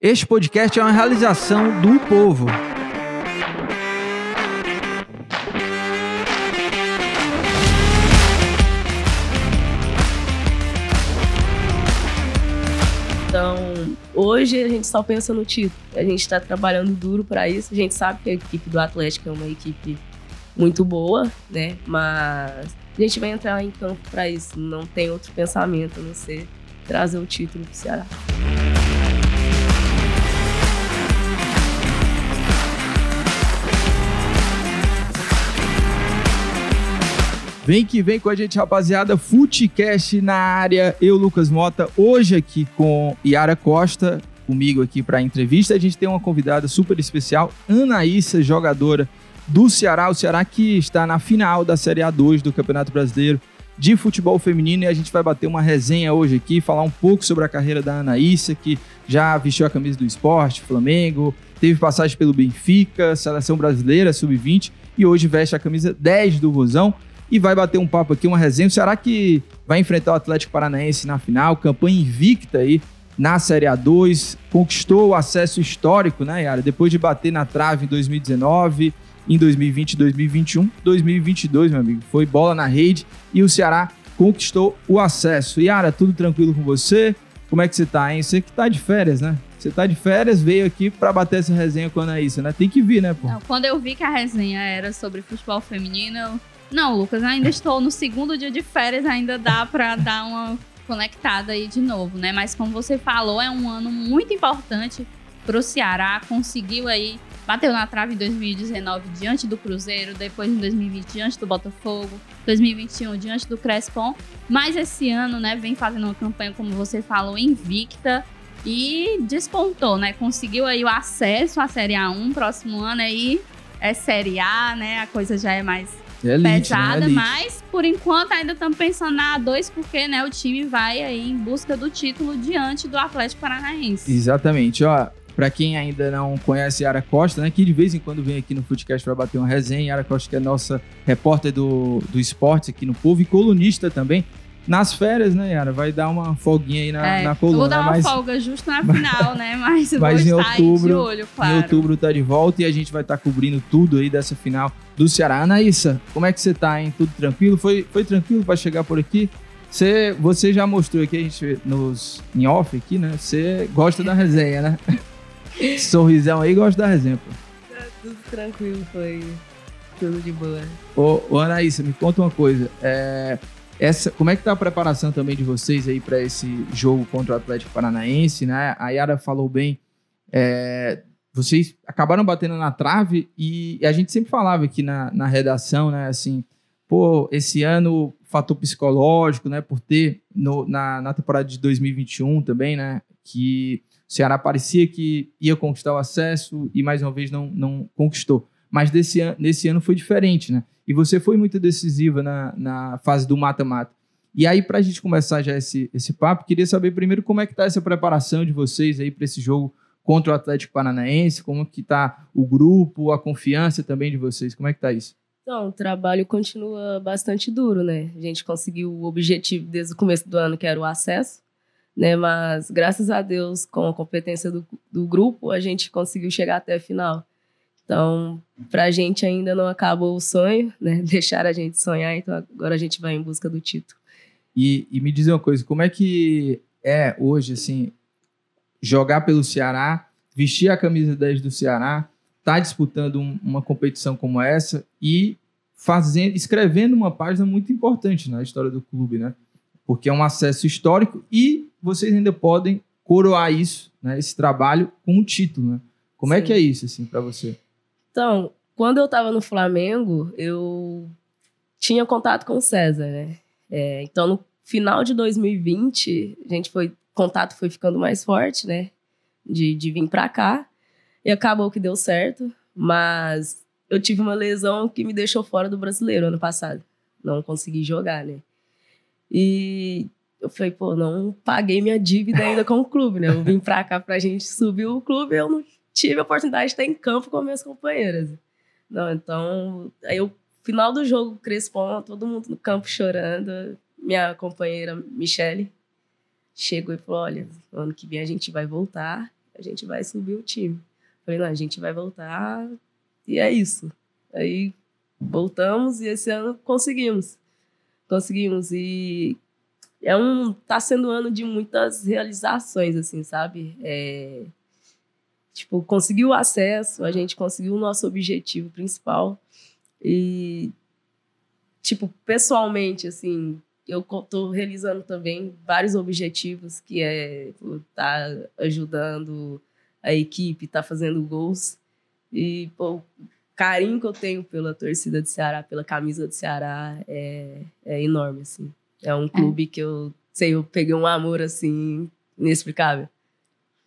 Este podcast é uma realização do povo. Então, hoje a gente só pensa no título. A gente está trabalhando duro para isso. A gente sabe que a equipe do Atlético é uma equipe muito boa, né? Mas a gente vai entrar em campo para isso. Não tem outro pensamento a não ser trazer o título para o Ceará. Vem que vem com a gente, rapaziada. Futecast na área. Eu, Lucas Mota, hoje aqui com Yara Costa, comigo aqui para a entrevista. A gente tem uma convidada super especial, Anaísa, jogadora do Ceará. O Ceará que está na final da Série A2 do Campeonato Brasileiro de Futebol Feminino. E a gente vai bater uma resenha hoje aqui, falar um pouco sobre a carreira da Anaísa, que já vestiu a camisa do esporte, Flamengo, teve passagem pelo Benfica, Seleção Brasileira, Sub-20, e hoje veste a camisa 10 do Vozão e vai bater um papo aqui, uma resenha. Será que vai enfrentar o Atlético Paranaense na final? Campanha invicta aí na Série A2, conquistou o acesso histórico, né, Yara? Depois de bater na trave em 2019, em 2020, 2021, 2022, meu amigo. Foi bola na rede e o Ceará conquistou o acesso. Yara, tudo tranquilo com você? Como é que você tá, hein? Você que tá de férias, né? Você tá de férias, veio aqui para bater essa resenha com a Anaísa, né? Tem que vir, né, pô? Não, quando eu vi que a resenha era sobre futebol feminino, não, Lucas, ainda estou no segundo dia de férias, ainda dá para dar uma conectada aí de novo, né? Mas como você falou, é um ano muito importante para o Ceará. Conseguiu aí, bateu na trave em 2019 diante do Cruzeiro, depois em 2020 diante do Botafogo, 2021 diante do Crespon. Mas esse ano, né, vem fazendo uma campanha, como você falou, invicta e despontou, né? Conseguiu aí o acesso à Série A1, próximo ano aí é Série A, né? A coisa já é mais elite, pesada, né? Mas por enquanto ainda estamos pensando na A2, porque né, o time vai aí em busca do título diante do Atlético Paranaense. Exatamente, ó. Pra quem ainda não conhece Yara Costa, né? Que de vez em quando vem aqui no Footcast para bater uma resenha. Yara Costa, que é nossa repórter do, do esporte aqui no Povo e colunista também. Nas férias, né, Yara? Vai dar uma folguinha aí na, É, na eu coluna. vou dar uma mas folga justo na final, né? Mas, mas vou em estar aí de outubro- olho, claro. Em outubro tá de volta e a gente vai estar cobrindo tudo aí dessa final do Ceará. Anaísa, como é que você tá, hein? Tudo tranquilo? Foi, foi tranquilo para chegar por aqui? Você, você já mostrou aqui, a gente nos em off aqui, né? Você gosta da resenha, né? Sorrisão aí, gosta da resenha, pô. Tudo tranquilo, foi tudo de boa. Ô, ô Anaísa, me conta uma coisa. É, essa, como é que tá a preparação também de vocês aí para esse jogo contra o Atlético Paranaense, né? A Yara falou bem. é, vocês acabaram batendo na trave e a gente sempre falava aqui na, na redação, né? Assim, pô, esse ano, fator psicológico, né? Por ter no- na, na temporada de 2021 também, né? Que o Ceará parecia que ia conquistar o acesso e mais uma vez não, não conquistou. Mas desse an nesse ano foi diferente, né? E você foi muito decisiva na, na fase do mata-mata. E aí, para a gente começar já esse, esse papo, queria saber primeiro como é que tá essa preparação de vocês aí para esse jogo contra o Atlético Paranaense, como que tá o grupo, a confiança também de vocês, como é que tá isso? Então, o trabalho continua bastante duro, né? A gente conseguiu o objetivo desde o começo do ano, que era o acesso, né? Mas, graças a Deus, com a competência do, do grupo, a gente conseguiu chegar até a final. Então, pra gente ainda não acabou o sonho, né? Deixaram a gente sonhar, então agora a gente vai em busca do título. E, e me dizer uma coisa, como é que é hoje, assim, jogar pelo Ceará, vestir a camisa 10 do Ceará, tá disputando um- uma competição como essa e fazendo, escrevendo uma página muito importante na história do clube, né? Porque é um acesso histórico e vocês ainda podem coroar isso, né? Esse trabalho com um título, né? Como é Sim. que é isso, assim, para você? Então, quando eu estava no Flamengo, eu tinha contato com o César, né? É, então, no final de 2020, a gente foi, contato foi ficando mais forte, né? De, de vir para cá. E acabou que deu certo, mas eu tive uma lesão que me deixou fora do brasileiro ano passado. Não consegui jogar, né? E eu falei, pô, não paguei minha dívida ainda com o clube, né? Eu vim pra cá pra gente subir o clube, eu não tive a oportunidade de estar em campo com minhas companheiras. Não, então, aí o final do jogo, Crespon, todo mundo no campo chorando. Minha companheira, Michele, chegou e falou: Olha, ano que vem a gente vai voltar. a gente vai subir o time. Falei, não, a gente vai voltar e é isso. Aí voltamos e esse ano conseguimos. Conseguimos e é um tá sendo um ano de muitas realizações assim, sabe? É, tipo, conseguiu o acesso, a gente conseguiu o nosso objetivo principal e tipo, pessoalmente assim, eu estou realizando também vários objetivos, que é estar tá ajudando a equipe, estar tá fazendo gols. E pô, o carinho que eu tenho pela torcida do Ceará, pela camisa do Ceará, é, é enorme, assim. É um é. clube é. que eu sei, eu peguei um amor, assim, inexplicável.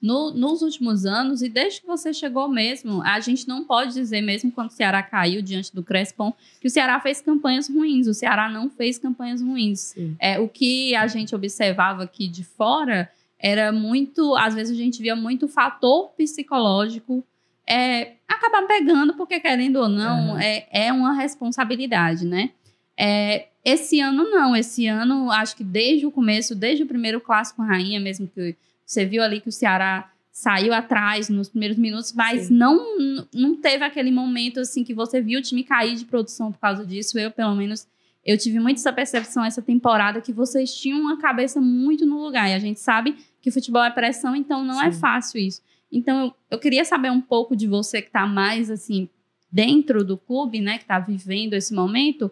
No, nos últimos anos, e desde que você chegou mesmo, a gente não pode dizer, mesmo quando o Ceará caiu diante do Crespon, que o Ceará fez campanhas ruins. O Ceará não fez campanhas ruins. É, o que a gente observava aqui de fora era muito. Às vezes a gente via muito fator psicológico é, acabar pegando, porque querendo ou não, uhum. é, é uma responsabilidade, né? É, esse ano não, esse ano acho que desde o começo, desde o primeiro clássico rainha, mesmo que você viu ali que o Ceará saiu atrás nos primeiros minutos, mas não não teve aquele momento assim que você viu o time cair de produção por causa disso. Eu, pelo menos, eu tive muito essa percepção essa temporada que vocês tinham uma cabeça muito no lugar. E a gente sabe que futebol é pressão, então não é Sim. é fácil isso. Então eu, eu queria saber um pouco de você que está mais assim dentro do clube, né, que está vivendo esse momento.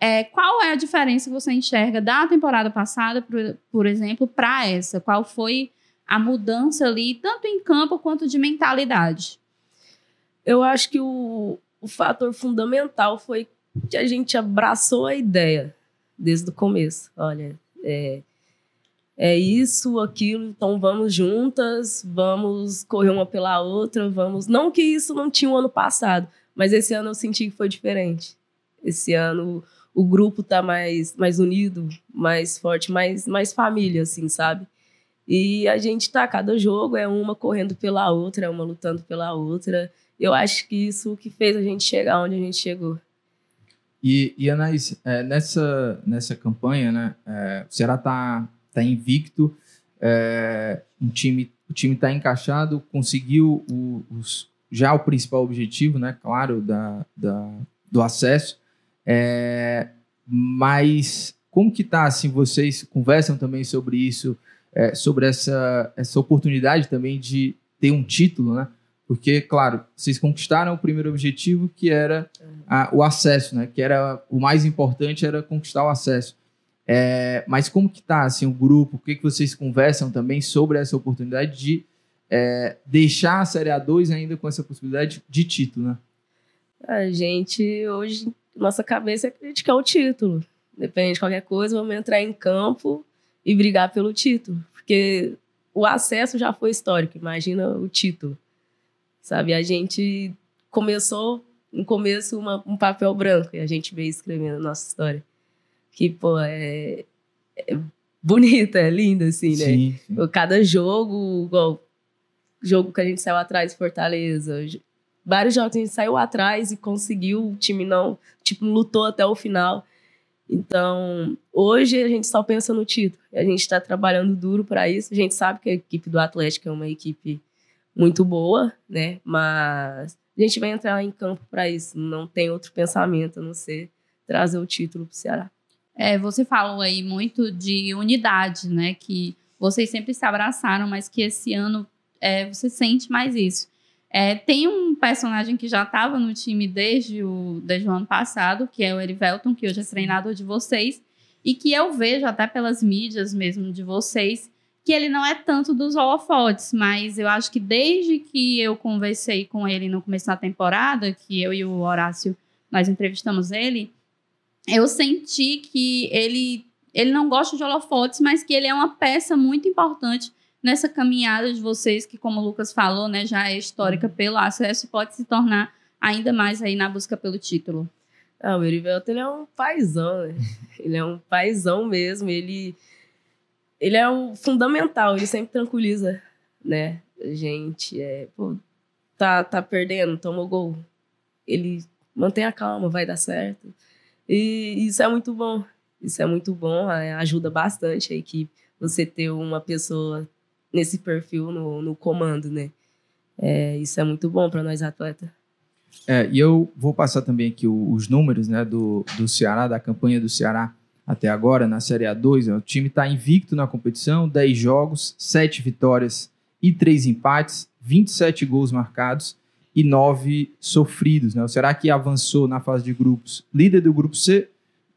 É, qual é a diferença que você enxerga da temporada passada, por, por exemplo, para essa? Qual foi a mudança ali, tanto em campo quanto de mentalidade? Eu acho que o, o fator fundamental foi que a gente abraçou a ideia desde o começo. Olha, é, é isso, aquilo, então vamos juntas, vamos correr uma pela outra, vamos. Não que isso não tinha o um ano passado, mas esse ano eu senti que foi diferente. Esse ano o grupo tá mais, mais unido, mais forte, mais, mais família, assim, sabe? E a gente tá, cada jogo é uma correndo pela outra, é uma lutando pela outra. Eu acho que isso que fez a gente chegar onde a gente chegou. E, e Anais, é, nessa, nessa campanha, né, é, o Ceará tá, tá invicto, é, um time, o time tá encaixado, conseguiu o, os, já o principal objetivo, né, claro, da, da, do acesso, é, mas como que tá, assim, vocês conversam também sobre isso, é, sobre essa, essa oportunidade também de ter um título, né? Porque, claro, vocês conquistaram o primeiro objetivo, que era a, o acesso, né? Que era o mais importante era conquistar o acesso. É, mas como que tá assim o grupo? O que, que vocês conversam também sobre essa oportunidade de é, deixar a Série A2 ainda com essa possibilidade de título, né? A gente hoje nossa cabeça é quer o título. Depende de qualquer coisa, vamos entrar em campo e brigar pelo título. Porque o acesso já foi histórico, imagina o título. Sabe, a gente começou, no começo, uma, um papel branco e a gente veio escrevendo a nossa história. Que, pô, é, é bonita, é linda, assim, né? Sim, sim. Cada jogo, igual jogo que a gente saiu atrás Fortaleza, vários jogos a gente saiu atrás e conseguiu, o time não, tipo, lutou até o final. Então, hoje a gente só pensa no título. A gente está trabalhando duro para isso. A gente sabe que a equipe do Atlético é uma equipe muito boa, né? Mas a gente vai entrar em campo para isso. Não tem outro pensamento a não ser trazer o título para o Ceará. É, você falou aí muito de unidade, né? Que vocês sempre se abraçaram, mas que esse ano é, você sente mais isso. É, tem um personagem que já estava no time desde o, desde o ano passado, que é o Erivelton, que hoje é treinador de vocês, e que eu vejo até pelas mídias mesmo de vocês, que ele não é tanto dos holofotes, mas eu acho que desde que eu conversei com ele no começo da temporada, que eu e o Horácio nós entrevistamos ele, eu senti que ele, ele não gosta de holofotes, mas que ele é uma peça muito importante nessa caminhada de vocês, que como o Lucas falou, né, já é histórica uhum. pelo acesso, pode se tornar ainda mais aí na busca pelo título? Ah, o Erivelto, ele é um paizão, né? Ele é um paizão mesmo, ele, ele é o fundamental, ele sempre tranquiliza, né? A gente, é, pô, tá, tá perdendo, toma o gol. Ele mantém a calma, vai dar certo. E isso é muito bom, isso é muito bom, ajuda bastante a equipe. Você ter uma pessoa nesse perfil no, no comando, né? É, isso é muito bom para nós atletas. É, e eu vou passar também aqui os números né, do, do Ceará, da campanha do Ceará até agora na Série A2. O time está invicto na competição, 10 jogos, 7 vitórias e 3 empates, 27 gols marcados e 9 sofridos. Né? O Ceará que avançou na fase de grupos, líder do grupo C,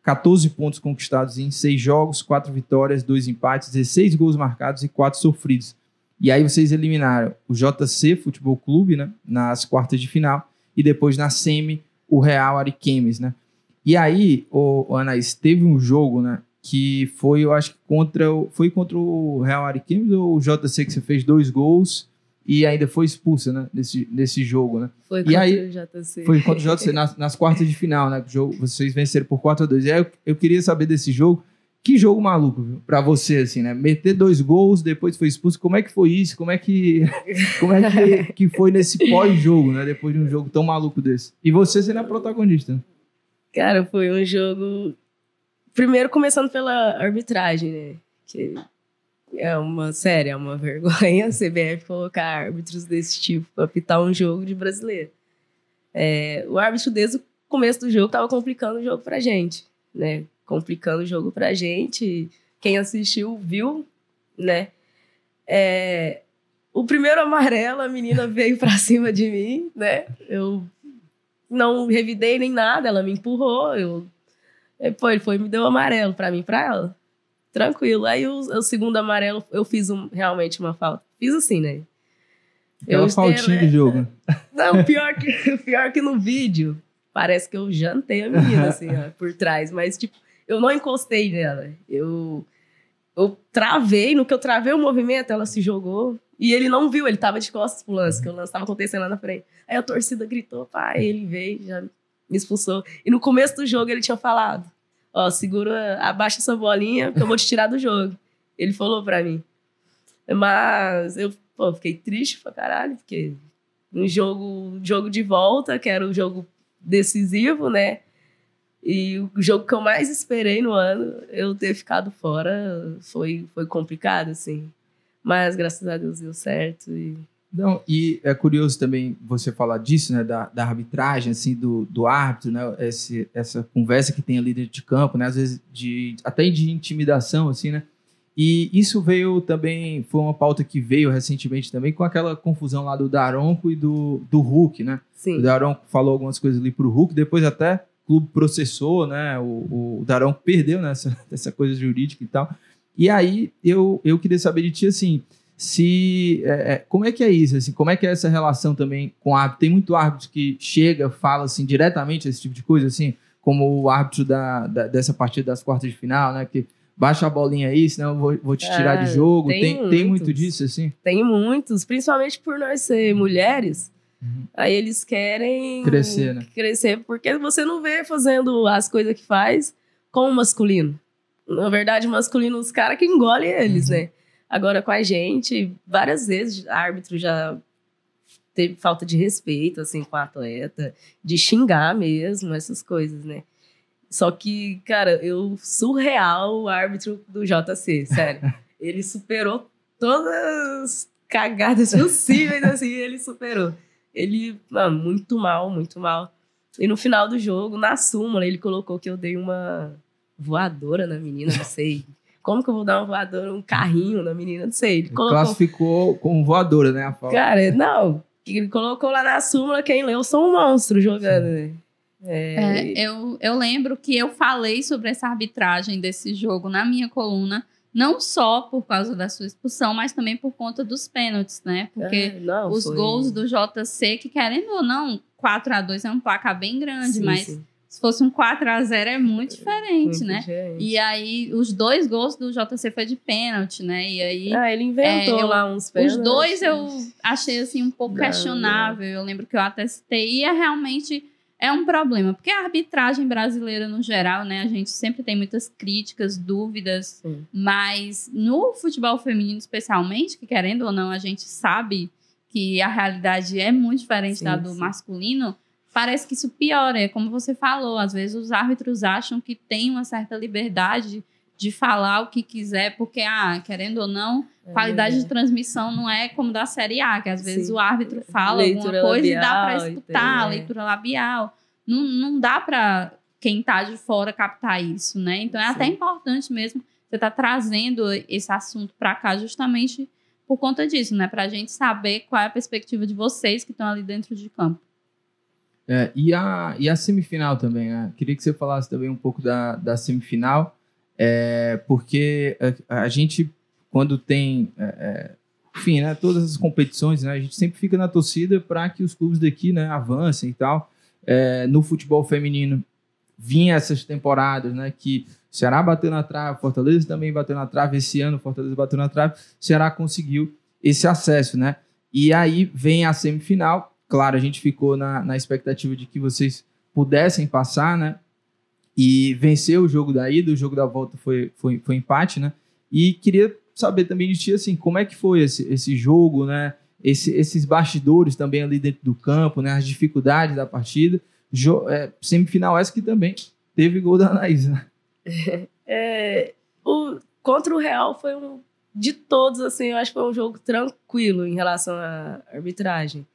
14 pontos conquistados em 6 jogos, 4 vitórias, 2 empates, 16 gols marcados e 4 sofridos. E aí vocês eliminaram o JC Futebol Clube né, nas quartas de final e depois na semi o Real Ariquemes, né? E aí, o, Anaís, teve um jogo, né? Que foi, eu acho que contra o, foi contra o Real Ariquemes ou o JC que você fez dois gols e ainda foi expulsa, né? Nesse, nesse jogo, né? Foi contra aí, o JC. Foi contra o JC nas, nas quartas de final, né? O jogo, vocês venceram por 4 a 2 E aí eu, eu queria saber desse jogo. Que jogo maluco, viu? Pra você, assim, né? Meter dois gols, depois foi expulso. Como é que foi isso? Como é que, como é que, que foi nesse pós-jogo, né? Depois de um jogo tão maluco desse. E você sendo a protagonista. né? Cara, foi um jogo. Primeiro começando pela arbitragem, né? Que é uma séria, é uma vergonha a CBF colocar árbitros desse tipo pra apitar um jogo de brasileiro. É, o árbitro, desde o começo do jogo, tava complicando o jogo pra gente, né? Complicando o jogo pra gente. Quem assistiu viu, né? É, o primeiro amarelo, a menina veio pra cima de mim, né? Eu não revidei nem nada, ela me empurrou, eu... Pô, ele foi me deu amarelo pra mim pra ela. Tranquilo. Aí o, o segundo amarelo, eu fiz um- realmente uma falta. Fiz assim, né? Aquela Eu faltinha estei- de jogo. né? Não, pior que, pior que no vídeo, parece que eu jantei a menina, assim, ó, por trás. Mas, tipo, eu não encostei nela. Eu, eu travei, no que eu travei o movimento, ela se jogou. E ele não viu, ele tava de costas pro lance, que o lance tava acontecendo lá na frente. Aí a torcida gritou, pá, ele veio, já me expulsou. E no começo do jogo ele tinha falado, ó, segura, abaixa essa bolinha que eu vou te tirar do jogo. Ele falou pra mim. Mas eu, pô, fiquei triste pra caralho, porque um jogo, jogo de volta, que era o jogo decisivo, né? E o jogo que eu mais esperei no ano, eu ter ficado fora, foi, foi complicado, assim. Mas graças a Deus deu certo. E... Não, e é curioso também você falar disso, né, da, da arbitragem, assim, do, do árbitro, né, esse, essa conversa que tem ali dentro de campo, né, às vezes de, até de intimidação, assim, né, e isso veio também, foi uma pauta que veio recentemente também com aquela confusão lá do Daronco e do, do Hulk, né, Sim. o Daronco falou algumas coisas ali pro Hulk, depois até o clube processou, né, o, o Daronco perdeu nessa essa coisa jurídica e tal, e aí eu, eu queria saber de ti, assim, se é, é, como é que é isso assim como é que é essa relação também com o árbitro tem muito árbitro que chega fala assim diretamente esse tipo de coisa assim como o árbitro da, da- dessa partida das quartas de final né que baixa a bolinha aí senão eu vou, vou te tirar Ah, de jogo tem tem, tem muito muitos. disso assim Tem muitos, principalmente por nós ser mulheres. Aí eles querem Crescer, né? crescer, porque você não vê fazendo as coisas que faz com o masculino. Na verdade, o masculino, os caras que engolem eles, Uhum. né? Agora, com a gente, várias vezes, árbitro já teve falta de respeito, assim, com o atleta, de xingar mesmo, essas coisas, né? Só que, cara, eu surreal o árbitro do JC, sério. ele superou todas as cagadas possíveis, assim, ele superou. Ele, mano, muito mal, muito mal. E no final do jogo, na súmula, ele colocou que eu dei uma voadora na menina, não sei. Como que eu vou dar uma voadora, um carrinho na menina? Não sei. Ele colocou. classificou como voadora né a falta Cara, não. Ele colocou lá na súmula, quem leu, eu sou um monstro jogando, né? É, É, eu, eu lembro que eu falei sobre essa arbitragem desse jogo na minha coluna, não só por causa da sua expulsão, mas também por conta dos pênaltis, né? Porque é, não, os foi- gols do JC, que querendo ou não, 4 a 2 é um placar bem grande, Sim, mas sim, se fosse um 4 a 0 é muito diferente, muito né? diferente. E aí, os dois gols do JC foi de pênalti, né? E aí, Ah, ele inventou É, eu- lá uns os pênaltis. dois eu achei assim um pouco Não, questionável. Eu lembro que eu atestei e é realmente é um problema, porque a arbitragem brasileira no geral, né, a gente sempre tem muitas críticas, dúvidas, Sim. mas no futebol feminino especialmente, que querendo ou não a gente sabe que a realidade é muito diferente Sim, da do sim. masculino, parece que isso piora. É como você falou, às vezes os árbitros acham que tem uma certa liberdade de falar o que quiser, porque, ah, querendo ou não, É qualidade de transmissão não é como da Série A, que às vezes Sim. o árbitro fala Leitura alguma coisa e dá para labial, escutar, entendeu? leitura labial. Não, não dá para quem tá de fora captar isso, né? Então é Sim. até importante mesmo você estar trazendo esse assunto para cá justamente por conta disso, né? Pra gente saber qual é a perspectiva de vocês que estão ali dentro de campo. É, e, a, e a semifinal também, né? Queria que você falasse também um pouco da, da semifinal, é, porque a, a gente, quando tem, é, é, enfim, né, todas as competições, né, a gente sempre fica na torcida para que os clubes daqui né, avancem e tal. É, no futebol feminino, vinha essas temporadas, né, que o Ceará bateu na trave, Fortaleza também bateu na trave, esse ano Fortaleza bateu na trave, o Ceará conseguiu esse acesso, né? E aí vem a semifinal, claro, a gente ficou na, na expectativa de que vocês pudessem passar, né? E vencer o jogo da ida, o jogo da volta foi, foi, foi empate, né? E queria saber também de ti, assim, como é que foi esse, esse jogo, né? Esse, esses bastidores também ali dentro do campo, né? As dificuldades da partida. Jo é, semifinal essa que também teve gol da Anaís, né? É, o, contra o Real foi um. De todos, assim, eu acho que foi um jogo tranquilo em relação à arbitragem.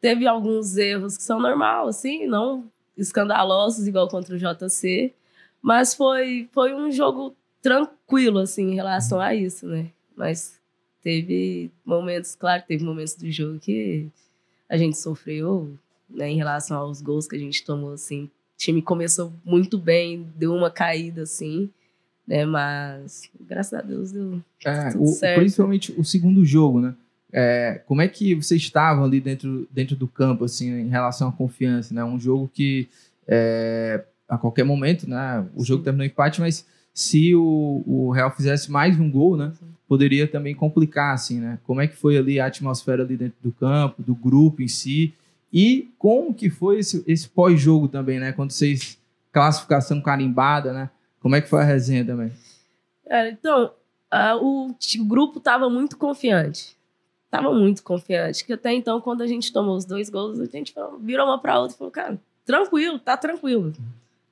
Teve alguns erros que são normal, assim, não escandalosos, igual contra o JC, mas foi, foi um jogo tranquilo, assim, em relação a isso, né? Mas teve momentos, claro, teve momentos do jogo que a gente sofreu, né, em relação aos gols que a gente tomou, assim. O time começou muito bem, deu uma caída, assim, né? Mas, graças a Deus, deu É, o- principalmente o segundo jogo, né? É, como é que vocês estavam ali dentro, dentro do campo, assim, em relação à confiança, né? Um jogo que é, a qualquer momento, né? O jogo Sim. terminou em empate, mas se o, o Real fizesse mais um gol, né? Sim. Poderia também complicar, assim, né? Como é que foi ali a atmosfera ali dentro do campo, do grupo em si e como que foi esse, esse pós-jogo também, né? Quando vocês classificação carimbada, né? Como é que foi a resenha também? É, então, a- o, o grupo estava muito confiante. Tava muito confiante. Que até então, quando a gente tomou os dois gols, a gente falou- virou uma para outra e falou, cara, tranquilo, tá tranquilo.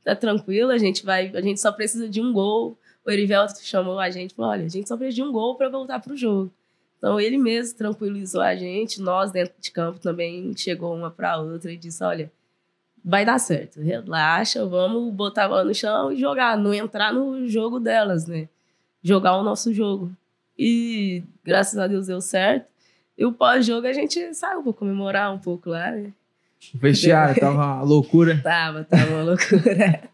Tá tranquilo, a gente vai, a gente só precisa de um gol. O Erivelto chamou a gente falou: olha, a gente só precisa de um gol para voltar pro jogo. Então ele mesmo tranquilizou a gente, nós dentro de campo também chegou uma para outra e disse: olha, vai dar certo, relaxa, vamos botar a bola no chão e jogar, não entrar no jogo delas, né? Jogar o nosso jogo. E graças a Deus deu certo. E o pós-jogo a gente saiu pra comemorar um pouco lá, né? O vestiário tava uma loucura. Tava, tava uma loucura.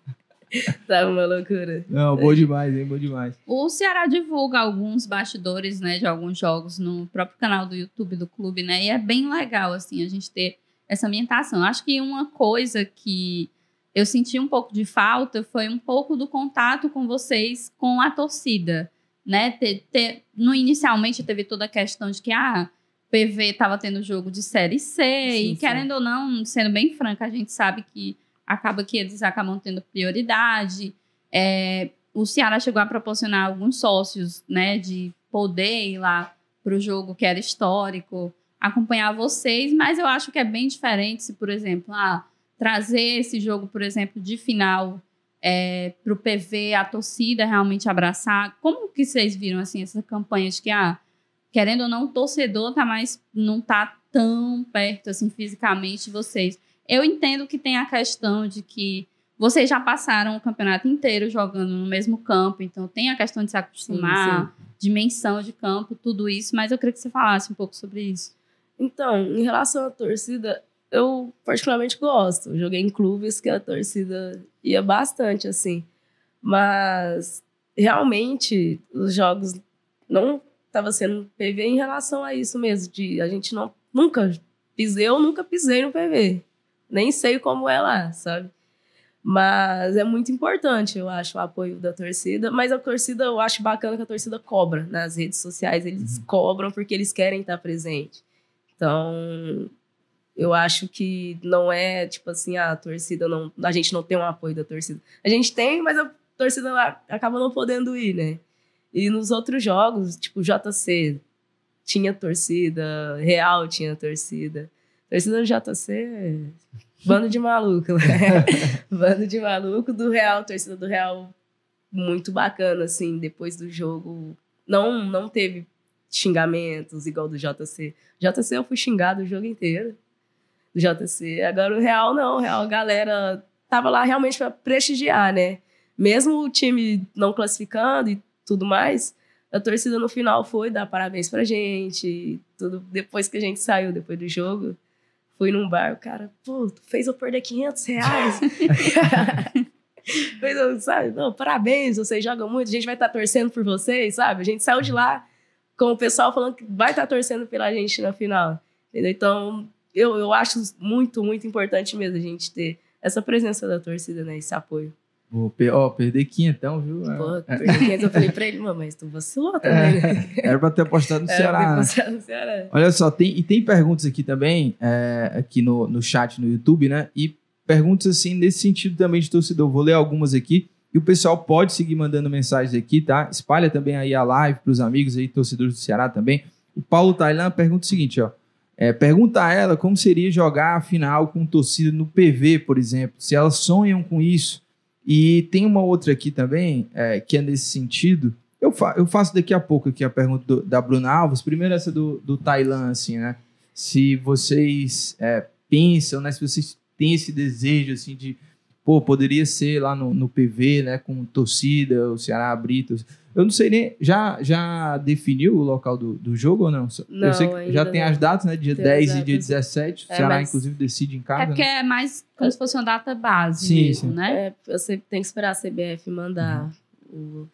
tava uma loucura. Não, bom demais, hein? Bom demais. O Ceará divulga alguns bastidores, né, de alguns jogos no próprio canal do YouTube do clube, né? E é bem legal, assim, a gente ter essa ambientação. Acho que uma coisa que eu senti um pouco de falta foi um pouco do contato com vocês, com a torcida, né? Ter, ter- no inicialmente teve toda a questão de que ah, PV estava tendo jogo de série C e sim. querendo ou não, sendo bem franca, a gente sabe que acaba que eles acabam tendo prioridade. É, o Ceará chegou a proporcionar alguns sócios, né, de poder ir lá para o jogo que era histórico, acompanhar vocês, mas eu acho que é bem diferente se, por exemplo, ah, trazer esse jogo, por exemplo, de final para o PV, a torcida realmente abraçar. Como que vocês viram assim essa campanha de que, ah, querendo ou não, o torcedor tá mais, não tá tão perto assim fisicamente de vocês? Eu entendo que tem a questão de que vocês já passaram o campeonato inteiro jogando no mesmo campo, então tem a questão de se acostumar, dimensão de campo, tudo isso, mas eu queria que você falasse um pouco sobre isso. Então, em relação à torcida, eu particularmente gosto. Joguei em clubes que a torcida ia bastante, assim. Mas, realmente, os jogos não estavam sendo PV em relação a isso mesmo. De a gente não nunca pisei, eu nunca pisei no PV. Nem sei como é lá, sabe? Mas é muito importante, eu acho, o apoio da torcida. Mas a torcida, eu acho bacana que a torcida cobra nas redes sociais. Eles cobram porque eles querem estar presente. Então, eu acho que não é tipo assim, a torcida não. A gente não tem um apoio da torcida. A gente tem, mas a torcida acaba não podendo ir, né? E nos outros jogos, tipo JC, tinha torcida, Real tinha torcida. Torcida do JC, bando de maluco, né? bando de maluco. Do Real, torcida do Real muito bacana, assim, depois do jogo. Não, não teve xingamentos igual do JC. JC eu fui xingado o jogo inteiro. Do JC. Agora o Real não, o Real a galera tava lá realmente para prestigiar, né? Mesmo o time não classificando e tudo mais, a torcida no final foi dar parabéns pra gente. Tudo depois que a gente saiu, depois do jogo, fui num bar, o cara, pô, tu fez eu perder 500 reais. fez, sabe? Não, parabéns, vocês jogam muito, a gente vai estar tá torcendo por vocês, sabe? A gente saiu de lá com o pessoal falando que vai estar tá torcendo pela gente na final. Entendeu? Então, eu, eu acho muito, muito importante mesmo a gente ter essa presença da torcida, né? Esse apoio. Vou ó, perder quinhentão, viu? Pô, é. perder quinhentão. Eu falei pra ele, mas tu vacilou é. também, né? Era pra ter apostado no Ceará. Era no Ceará. Olha só, tem, e tem perguntas aqui também, é, aqui no, no chat no YouTube, né? E perguntas assim, nesse sentido também de torcedor. Vou ler algumas aqui. E o pessoal pode seguir mandando mensagens aqui, tá? Espalha também aí a live pros amigos aí, torcedores do Ceará também. O Paulo Tailan pergunta o seguinte, ó. É, pergunta a ela como seria jogar a final com torcida no PV, por exemplo. Se elas sonham com isso e tem uma outra aqui também, é, que é nesse sentido. Eu, fa eu faço daqui a pouco aqui a pergunta do, da Bruna Alves. Primeiro essa do, do Tailan, assim, né? Se vocês é, pensam, né? Se vocês têm esse desejo, assim, de... Pô, poderia ser lá no, no PV, né? Com torcida, o Ceará Britos. Eu não sei nem. Já, já definiu o local do, do jogo ou não? não eu sei que já tem não. as datas, né? Dia Tem 10 as e dia datas. 17. O É, Ceará, mas- inclusive, decide em casa. É porque né? é mais como se fosse uma data base Sim, mesmo, sim. né? É, você tem que esperar a CBF mandar. o-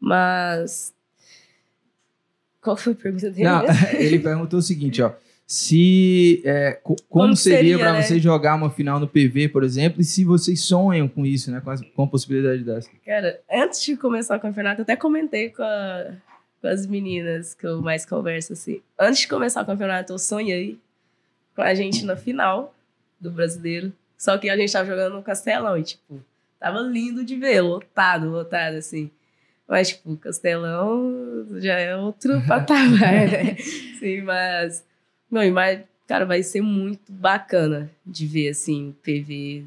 Mas. Qual foi a pergunta dele? Não, ele perguntou o seguinte, ó. Se é, co- como, Como seria, seria, para né? você jogar uma final no PV, por exemplo, e se vocês sonham com isso, né? Com, as- com a possibilidade dessa. Cara, antes de começar o campeonato, eu até comentei com, a- com as meninas que eu mais converso assim. Antes de começar o campeonato, eu sonhei com a gente na final do brasileiro. Só que a gente tava jogando no Castelão e, tipo, tava lindo de ver, lotado, lotado, assim. Mas, tipo, o Castelão já é outro patamar, né? Sim, mas. Não, mas, cara, vai ser muito bacana de ver, assim, PV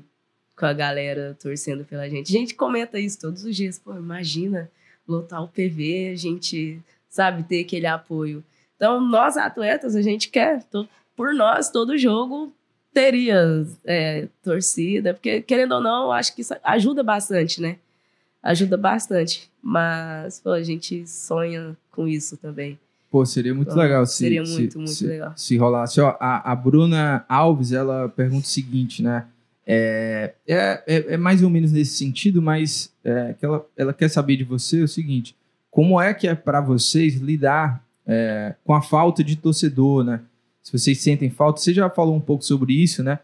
com a galera torcendo pela gente. A gente comenta isso todos os dias. Pô, imagina lotar o PV, a gente, sabe, ter aquele apoio. Então, nós atletas, a gente quer, por nós, todo jogo teria é, torcida, porque, querendo ou não, acho que isso ajuda bastante, né? Ajuda bastante. Mas, pô, a gente sonha com isso também. Pô, seria muito Ah, legal se, seria se- muito, muito se, legal. se rolasse. Ó, a, a Bruna Alves, ela pergunta o seguinte, né? É, é, é, é mais ou menos nesse sentido, mas é, que ela, ela quer saber de você o seguinte: como é que é para vocês lidar é, com a falta de torcedor, né? Se vocês sentem falta, você já falou um pouco sobre isso, né?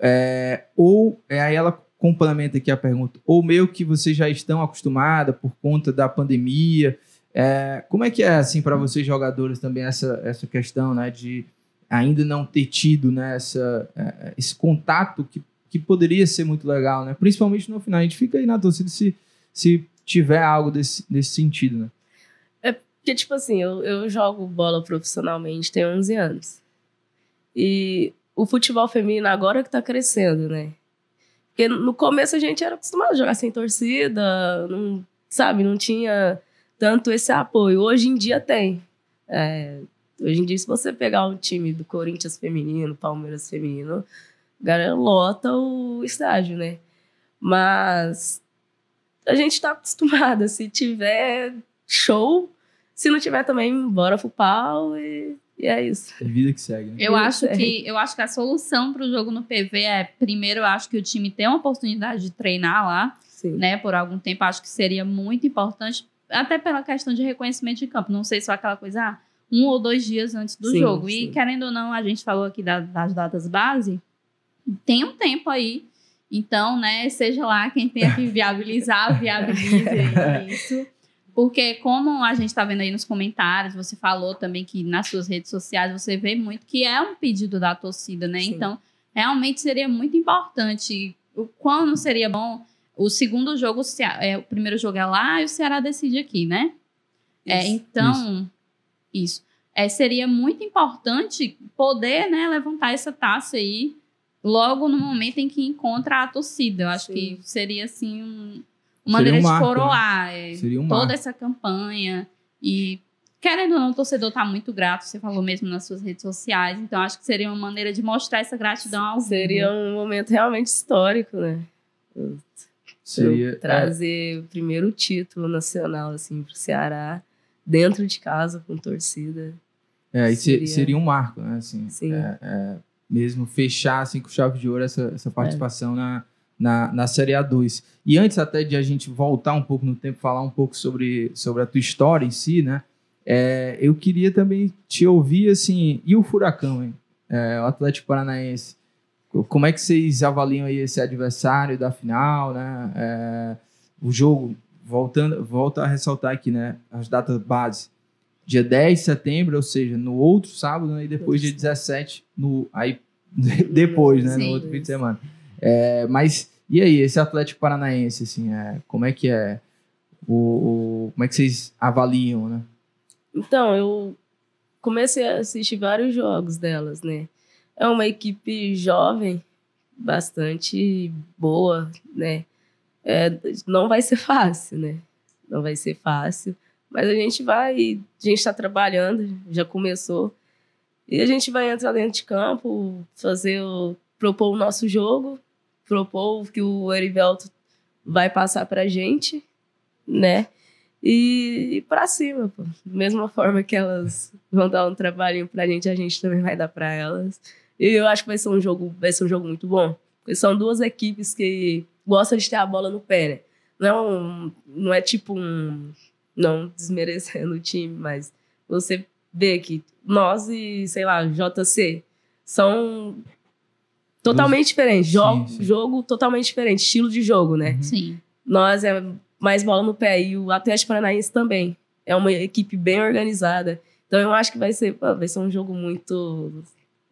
É, ou é, aí ela complementa aqui a pergunta, ou meio que vocês já estão acostumados por conta da pandemia. É, como é que é assim para vocês jogadores também essa, essa questão, né, de ainda não ter tido né, essa, é, esse contato que, que poderia ser muito legal, né? Principalmente no final a gente fica aí na torcida se, se tiver algo desse, desse sentido, né? Porque, tipo assim, eu, eu jogo bola profissionalmente tem 11 anos. E o futebol feminino agora que tá crescendo, né? Porque no começo a gente era acostumado a jogar sem torcida, não, sabe? Não tinha tanto esse apoio. Hoje em dia tem. É, hoje em dia, se você pegar um time do Corinthians feminino, Palmeiras feminino, a galera lota o estádio, né? Mas a gente tá acostumada. Se tiver show, se não tiver também, bora pro pau e, e é isso. É vida que segue. Né? Eu Eu acho que eu acho que a solução para o jogo no PV é primeiro eu acho que o time tem uma oportunidade de treinar lá, Sim. né, por algum tempo. Acho que seria muito importante, até pela questão de reconhecimento de campo. Não sei se é aquela coisa, ah, um ou dois dias antes do Sim, jogo. E sim. querendo ou não, a gente falou aqui da- das datas base, tem um tempo aí. Então, né, seja lá quem tenha que viabilizar, viabilize isso. Porque como a gente está vendo aí nos comentários, você falou também que nas suas redes sociais você vê muito que é um pedido da torcida, né? Sim. Então, realmente seria muito importante. O quando seria bom o segundo jogo, o Cea- é, o primeiro jogo é lá e o Ceará decide aqui, né? É, Isso. então, isso. É, seria muito importante poder né, levantar essa taça aí logo no momento em que encontra a torcida. Eu acho Sim. que seria assim um, uma maneira um de marco, né? coroar é, Seria um toda marco. essa campanha. E, querendo ou não, o torcedor tá muito grato, você falou mesmo nas suas redes sociais. Então, acho que seria uma maneira de mostrar essa gratidão ao. Seria um momento realmente histórico, né? Seria, Eu trazer o primeiro título nacional, assim, pro Ceará, dentro de casa, com torcida. É, e se- Seria- seria um marco, né? Assim, Sim. é, é, mesmo fechar assim, com chave de ouro essa, É. essa participação na, na, na Série A2. E antes até de a gente voltar um pouco no tempo, falar um pouco sobre, sobre a tua história em si, né? É, eu queria também te ouvir, assim, e o Furacão, hein? É, o Atlético Paranaense. Co- Como é que vocês avaliam aí esse adversário da final, né? É, o jogo, voltando, volta a ressaltar aqui, né? As datas base dia 10 de setembro, ou seja, no outro sábado, né, e depois dia 17, no, aí, depois, né, no Sim. outro fim de semana. É, mas, e aí, esse Atlético Paranaense, assim, é, como é que é? O, o- como é que vocês avaliam, né? Então, eu comecei a assistir vários jogos delas, né? É uma equipe jovem, bastante boa, né? É, não vai ser fácil, né? Não vai ser fácil. Mas a gente vai, a gente está trabalhando, já começou. E a gente vai entrar dentro de campo, fazer o, propor o nosso jogo, propor o que o Erivelto vai passar pra gente, né? E, e pra cima, pô. Mesma forma que elas vão dar um trabalhinho pra gente, a gente também vai dar pra elas. E eu acho que vai ser um jogo, vai ser um jogo muito bom. Porque são duas equipes que gostam de ter a bola no pé, né? Não, é um- não é tipo um. Não desmerecendo o time, mas você vê que nós e, sei lá, JC são totalmente diferentes. Jogo, sim. jogo totalmente diferente, estilo de jogo, né? Sim. Nós é mais bola no pé e o Atlético Paranaense também. É uma equipe bem organizada. Então eu acho que vai ser, pô, vai ser um jogo muito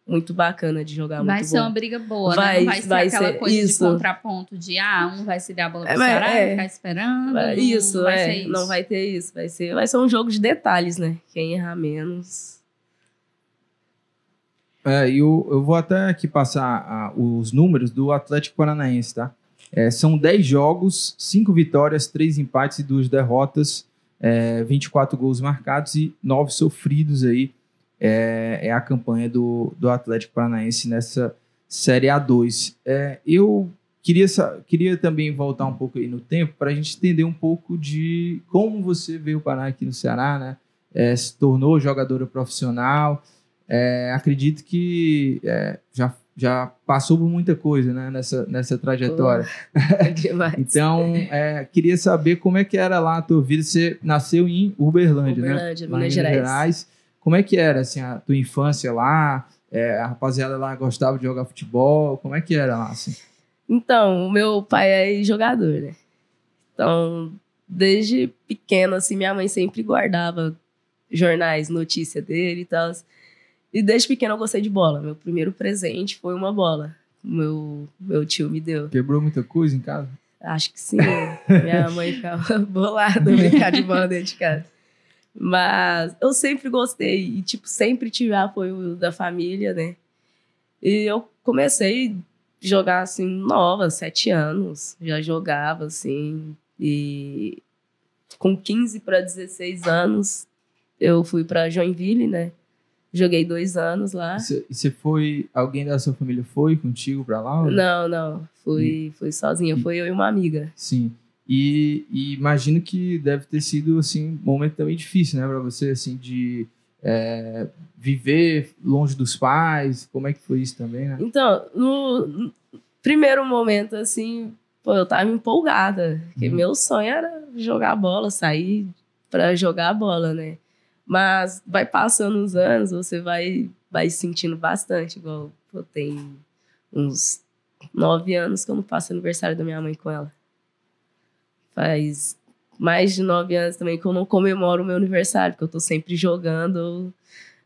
muito bacana de jogar, vai muito ser bom. uma briga boa, Vai- né? Não vai ser vai aquela ser coisa isso. de contraponto de ah, um vai ceder a bola pro É, Ceará é. e ficar esperando. Vai- não Isso, vai é. ser isso. Não vai ter isso. Vai ser, vai ser um jogo de detalhes, né? Quem errar menos. É, e eu, eu vou até aqui passar ah, os números do Atlético Paranaense, tá? É, são 10 jogos, 5 vitórias, 3 empates e 2 derrotas, é, 24 gols marcados e 9 sofridos aí. É, é a campanha do, do Atlético Paranaense nessa Série A2. É, eu queria, queria também voltar um pouco aí no tempo para a gente entender um pouco de como você veio parar aqui no Ceará, né? É, se tornou jogadora profissional. É, acredito que é, já, já passou por muita coisa né, nessa, nessa trajetória. Demais. Então, é, queria saber como é que era lá a tua vida. Você nasceu em Uberlândia, né? Uberlândia, Lá em Minas Gerais. Como é que era assim, a tua infância lá? É, a rapaziada lá gostava de jogar futebol? Como é que era lá? Assim? Então, o meu pai é jogador, né? Então, desde pequeno, assim, minha mãe sempre guardava jornais, notícia dele e tal. E desde pequeno eu gostei de bola. Meu primeiro presente foi uma bola. Meu, meu tio me deu. Quebrou muita coisa em casa? Acho que sim. Minha mãe ficava bolada brincar de bola dentro de casa. Mas eu sempre gostei e, tipo, sempre tive apoio da família, né? E eu comecei a jogar, assim, nova, sete anos. Já jogava, assim. E com 15 para 16 anos, eu fui para Joinville, né? Joguei dois anos lá. E você- E foi. Alguém da sua família foi contigo pra lá? ou- Não, não. Fui, fui sozinha. Foi eu e uma amiga. Sim. E, e imagino que deve ter sido assim um momento também difícil, né, para você assim de é, viver longe dos pais. Como é que foi isso também, né? Então, no primeiro momento, assim, pô, eu tava empolgada. Porque Uhum. meu sonho era jogar bola, sair pra jogar bola, né? Mas vai passando os anos, você vai, vai sentindo bastante. Igual, pô, tem uns nove anos que eu não faço aniversário da minha mãe com ela. Faz mais de nove anos também que eu não comemoro o meu aniversário, porque eu tô sempre jogando.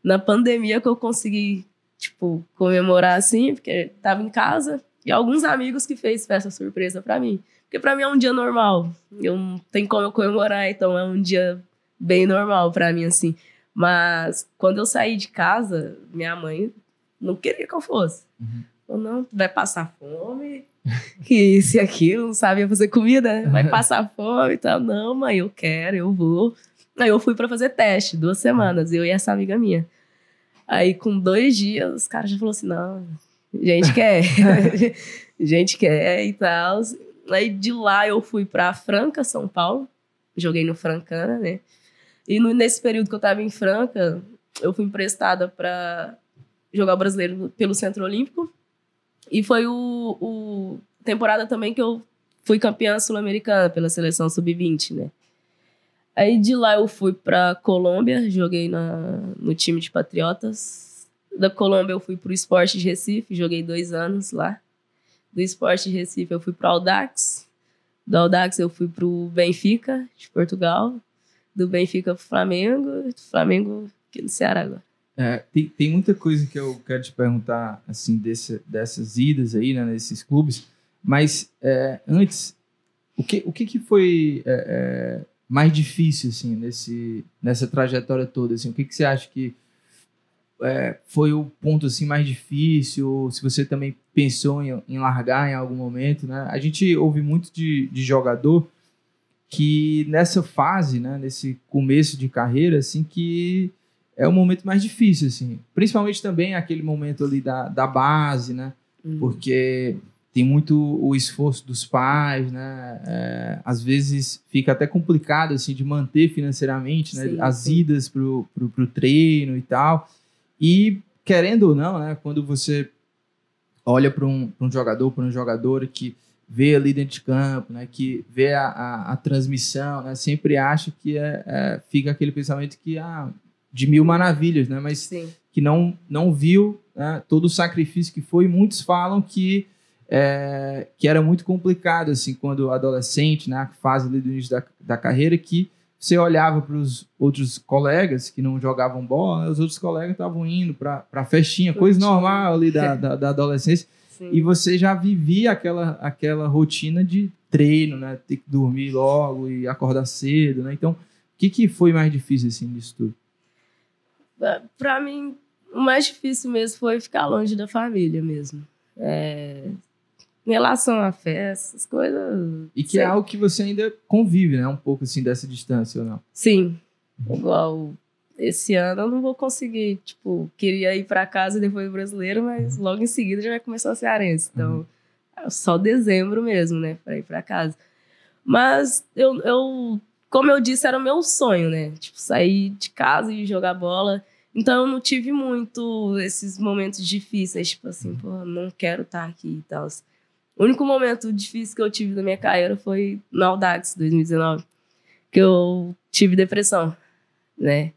Na pandemia que eu consegui tipo, comemorar assim, porque tava em casa. E alguns amigos que fez festa surpresa pra mim. Porque pra mim é um dia normal. Eu não tem como eu comemorar, então é um dia bem normal pra mim, assim. Mas quando eu saí de casa, minha mãe não queria que eu fosse. Uhum. Falou, não, vai passar fome, que isso e aquilo, não sabia fazer comida, né? vai passar fome e tal. Não, mãe, eu quero, eu vou. Aí eu fui para fazer teste, duas semanas, eu e essa amiga minha. Aí com dois dias, os caras já falaram assim, não, gente quer, gente quer e tal. Aí de lá eu fui para Franca, São Paulo, joguei no Francana, né? E no, nesse período que eu tava em Franca, eu fui emprestada para jogar o brasileiro pelo Centro Olímpico. E foi o, o temporada também que eu fui campeã sul-americana pela seleção sub-20, né? Aí de lá eu fui para Colômbia, joguei na, no time de Patriotas. Da Colômbia eu fui pro Esporte de Recife, joguei dois anos lá. Do Esporte de Recife eu fui pro Audax. Do Audax eu fui pro Benfica, de Portugal. Do Benfica pro Flamengo. Do Flamengo aqui no Ceará agora. É, tem, tem muita coisa que eu quero te perguntar, assim, desse, dessas idas aí, né, nesses clubes. Mas é, antes, o que, o que, que foi é, é mais difícil, assim, nesse, nessa trajetória toda? Assim, o que, que você acha que é, foi o ponto, assim, mais difícil? Se você também pensou em, em largar em algum momento, né? A gente ouve muito de, de jogador que nessa fase, né, nesse começo de carreira, assim, que é o momento mais difícil, assim. Principalmente também aquele momento ali da, da base, né? Uhum. Porque tem muito o esforço dos pais, né? É, às vezes fica até complicado, assim, de manter financeiramente, né? Sim, As sim. idas pro, pro, pro treino e tal. E, querendo ou não, né? Quando você olha para um, um jogador, para um jogador que vê ali dentro de campo, né, que vê a, a, a transmissão, né, sempre acha que é, é, fica aquele pensamento que ah, de mil maravilhas, né? Mas Sim. que não, não viu né, todo o sacrifício que foi. Muitos falam que, é, que era muito complicado, assim, quando adolescente, né? A fase do início da, da carreira, que você olhava para os outros colegas que não jogavam bola, os outros colegas estavam indo para a festinha, coisa normal ali da, da, da adolescência. Sim. E você já vivia aquela, aquela rotina de treino, né? Ter que dormir logo e acordar cedo, né? Então, o que, que foi mais difícil, assim, disso tudo? Para mim, o mais difícil mesmo foi ficar longe da família mesmo. É, em relação a festas, coisas. E que é sei. é algo que você ainda convive, né? Um pouco assim dessa distância ou não? Sim. Igual esse ano eu não vou conseguir. Tipo, queria ir para casa depois do brasileiro, mas logo em seguida já vai começar o cearense. Então, uhum. Só dezembro mesmo, né? Para ir para casa. Mas eu, eu, como eu disse, era o meu sonho, né? Tipo, sair de casa e jogar bola. Então eu não tive muito esses momentos difíceis, tipo assim, pô, não quero estar tá aqui e tal. O único momento difícil que eu tive na minha carreira foi no Audax 2019, que eu tive depressão, né?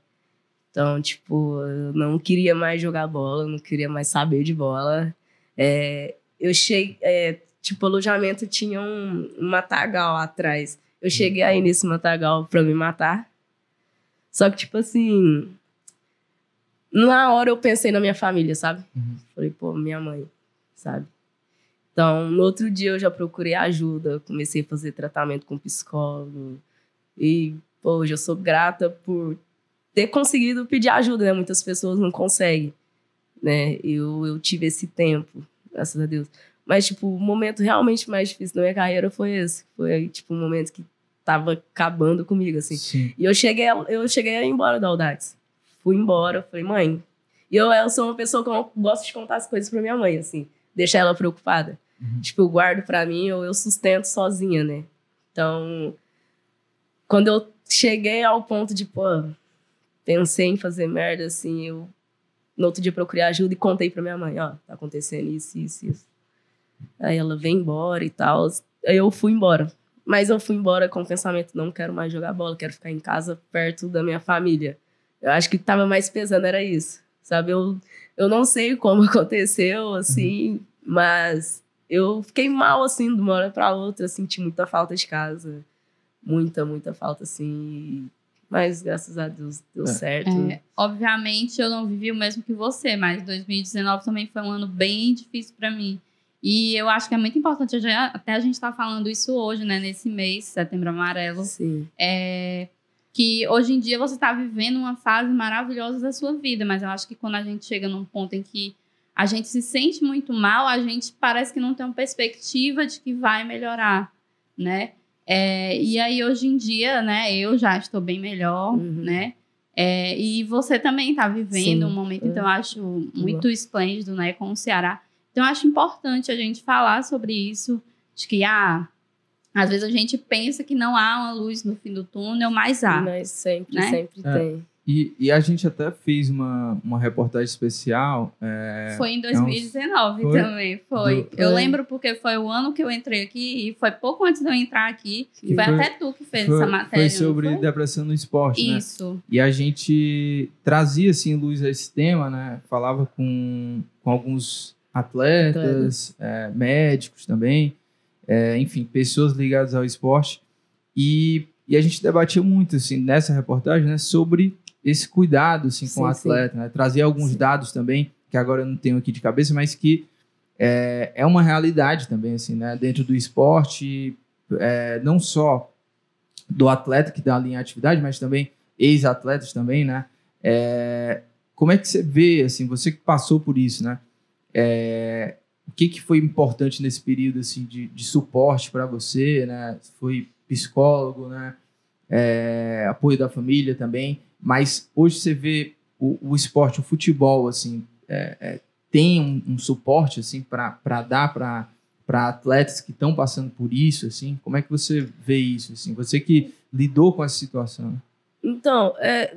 Então, tipo, eu não queria mais jogar bola, não queria mais saber de bola. É, eu cheguei, é, tipo, o alojamento tinha um, um matagal atrás. Eu cheguei aí nesse matagal pra me matar. Só que, tipo assim, na hora eu pensei na minha família, sabe? Uhum. Falei, pô, minha mãe, sabe? Então, no outro dia eu já procurei ajuda, comecei a fazer tratamento com psicólogo. E, pô, hoje eu sou grata por ter conseguido pedir ajuda, né? Muitas pessoas não conseguem, né? Eu, eu tive esse tempo, graças a Deus. Mas, tipo, o momento realmente mais difícil da minha carreira foi esse. Foi, tipo, um momento que tava acabando comigo, assim. Sim. E eu cheguei, eu cheguei a ir embora da Audax fui embora. Falei, mãe. E eu, eu sou uma pessoa que eu gosto de contar as coisas pra minha mãe, assim, deixar ela preocupada. Uhum. Tipo, eu guardo pra mim ou eu sustento sozinha, né? Então, quando eu cheguei ao ponto de, pô, pensei em fazer merda, assim, eu no outro dia procurei ajuda e contei pra minha mãe, ó, tá acontecendo isso, isso, isso. Aí ela vem embora e tal. Aí eu fui embora. Mas eu fui embora com o pensamento, não quero mais jogar bola, quero ficar em casa perto da minha família. Eu acho que estava mais pesando era isso, sabe? Eu, eu não sei como aconteceu, assim, uhum. mas eu fiquei mal, assim, de uma hora para outra, senti muita falta de casa. Muita, muita falta, assim. Mas graças a Deus deu é. certo. É, obviamente eu não vivi o mesmo que você, mas 2019 também foi um ano bem difícil para mim. E eu acho que é muito importante, até a gente tá falando isso hoje, né, nesse mês, setembro amarelo. Sim. É, que hoje em dia você está vivendo uma fase maravilhosa da sua vida, mas eu acho que quando a gente chega num ponto em que a gente se sente muito mal, a gente parece que não tem uma perspectiva de que vai melhorar, né? É, e aí, hoje em dia, né, eu já estou bem melhor, Uhum. né? É, e você também está vivendo Sim. um momento, É. então eu acho muito esplêndido, né, com o Ceará. Então, eu acho importante a gente falar sobre isso, de que, ah, às vezes a gente pensa que não há uma luz no fim do túnel, mas há. Mas sempre, Né? sempre É. tem. E, e a gente até fez uma, uma reportagem especial. é, Foi em 2019 Foi? também, foi. Do- Eu Foi. lembro porque foi o ano que eu entrei aqui e foi pouco antes de eu entrar aqui. Que foi, foi- até tu que fez foi, essa matéria. foi sobre foi? depressão no esporte, né? Isso. E a gente trazia assim luz a esse tema, né? Falava com, com alguns atletas, é, médicos também, é, enfim, pessoas ligadas ao esporte. E, e a gente debatia muito assim nessa reportagem, né, sobre esse cuidado assim com o Sim, sim. atleta, né? Trazia alguns Sim. dados também que agora eu não tenho aqui de cabeça, mas que é, é uma realidade também assim, né? Dentro do esporte, é, não só do atleta que está ali em atividade, mas também ex-atletas também, né? É, como é que você vê, assim, você que passou por isso, né? É, o que, que foi importante nesse período, assim, de, de suporte para você, né? Foi psicólogo, né? É, apoio da família também, mas hoje você vê o, o esporte, o futebol, assim, é, é, tem um, um suporte, assim, para dar para para atletas que estão passando por isso, assim, como é que você vê isso, assim? Você que lidou com essa situação. Então, é,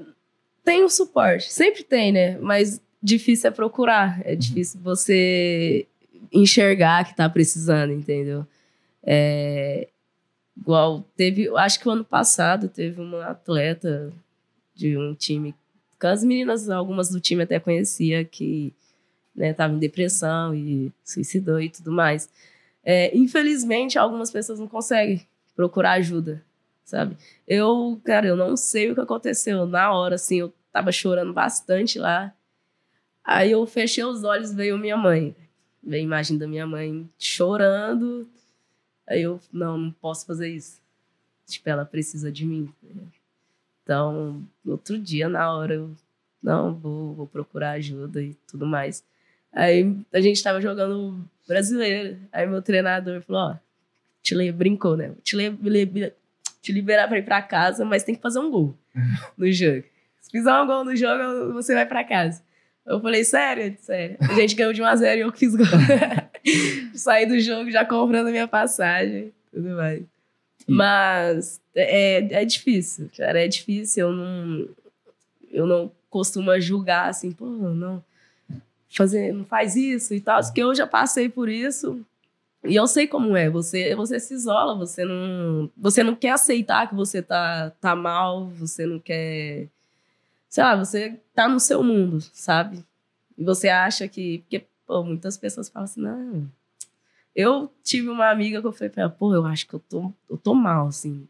tem o suporte, sempre tem, né? Mas difícil é procurar, Uhum. é difícil você enxergar que tá precisando, entendeu? É, igual teve, acho que o ano passado teve uma atleta de um time, que as meninas, algumas do time até conhecia, que né, tava em depressão e suicidou e tudo mais. É, infelizmente, algumas pessoas não conseguem procurar ajuda, sabe? Eu, cara, eu não sei o que aconteceu. Na hora, assim, eu tava chorando bastante lá. Aí eu fechei os olhos, veio minha mãe. Veio a imagem da minha mãe chorando. Aí eu, não, não posso fazer isso. Tipo, ela precisa de mim. Então, no outro dia, na hora, eu, não, vou, vou procurar ajuda e tudo mais. Aí a gente tava jogando brasileiro. Aí meu treinador falou, ó, te li- brincou, né? Te, li- te liberar pra ir pra casa, mas tem que fazer um gol no jogo. Se fizer um gol no jogo, você vai pra casa. Eu falei, sério? Sério. A gente ganhou de 1 a 0 e eu que fiz gol. Saí do jogo já comprando a minha passagem. Tudo mais. Mas é, é difícil, cara. É difícil. Eu não, eu não costumo julgar assim, pô, não. Fazer, não faz isso e tal. Porque eu já passei por isso. E eu sei como é. Você, você se isola, você não, você não quer aceitar que você tá, tá mal, você não quer. Sei lá, você tá no seu mundo, sabe? E você acha que. Porque, pô, muitas pessoas falam assim, não. Eu tive uma amiga que eu falei pra ela, pô, eu acho que eu tô, eu tô mal, assim.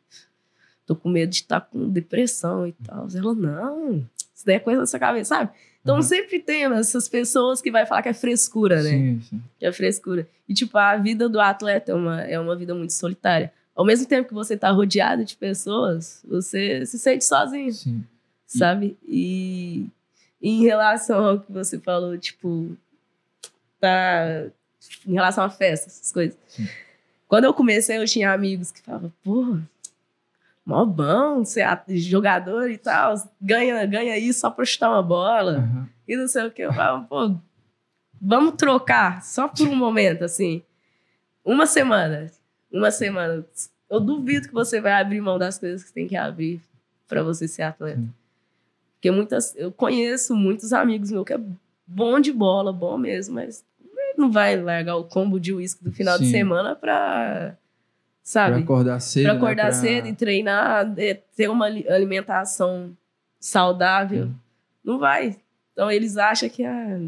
Tô com medo de estar com depressão e tal. Ela, não, isso daí é coisa da sua cabeça, sabe? Então Uhum. sempre tem essas pessoas que vai falar que é frescura, né? Sim, sim. que é frescura. E, tipo, a vida do atleta é uma, é uma vida muito solitária. Ao mesmo tempo que você tá rodeado de pessoas, você se sente sozinho, sim. Sabe? E em relação ao que você falou, tipo, tá. Em relação a festas, essas coisas. Sim. Quando eu comecei, eu tinha amigos que falavam, pô, mó bom ser at- jogador e tal, ganha, ganha isso só pra chutar uma bola Aham. e não sei o que. Eu falava, pô, vamos trocar só por um momento, assim. Uma semana. Uma semana. Eu duvido que você vai abrir mão das coisas que tem que abrir para você ser atleta. Sim. Porque muitas. Eu conheço muitos amigos meus que é bom de bola, bom mesmo, mas não vai largar o combo de uísque do final de Sim. semana pra. Pra Sabe? acordar cedo. Pra né? acordar Pra- cedo e treinar, é, ter uma ali- alimentação saudável. Hum. Não vai. Então eles acham que ah,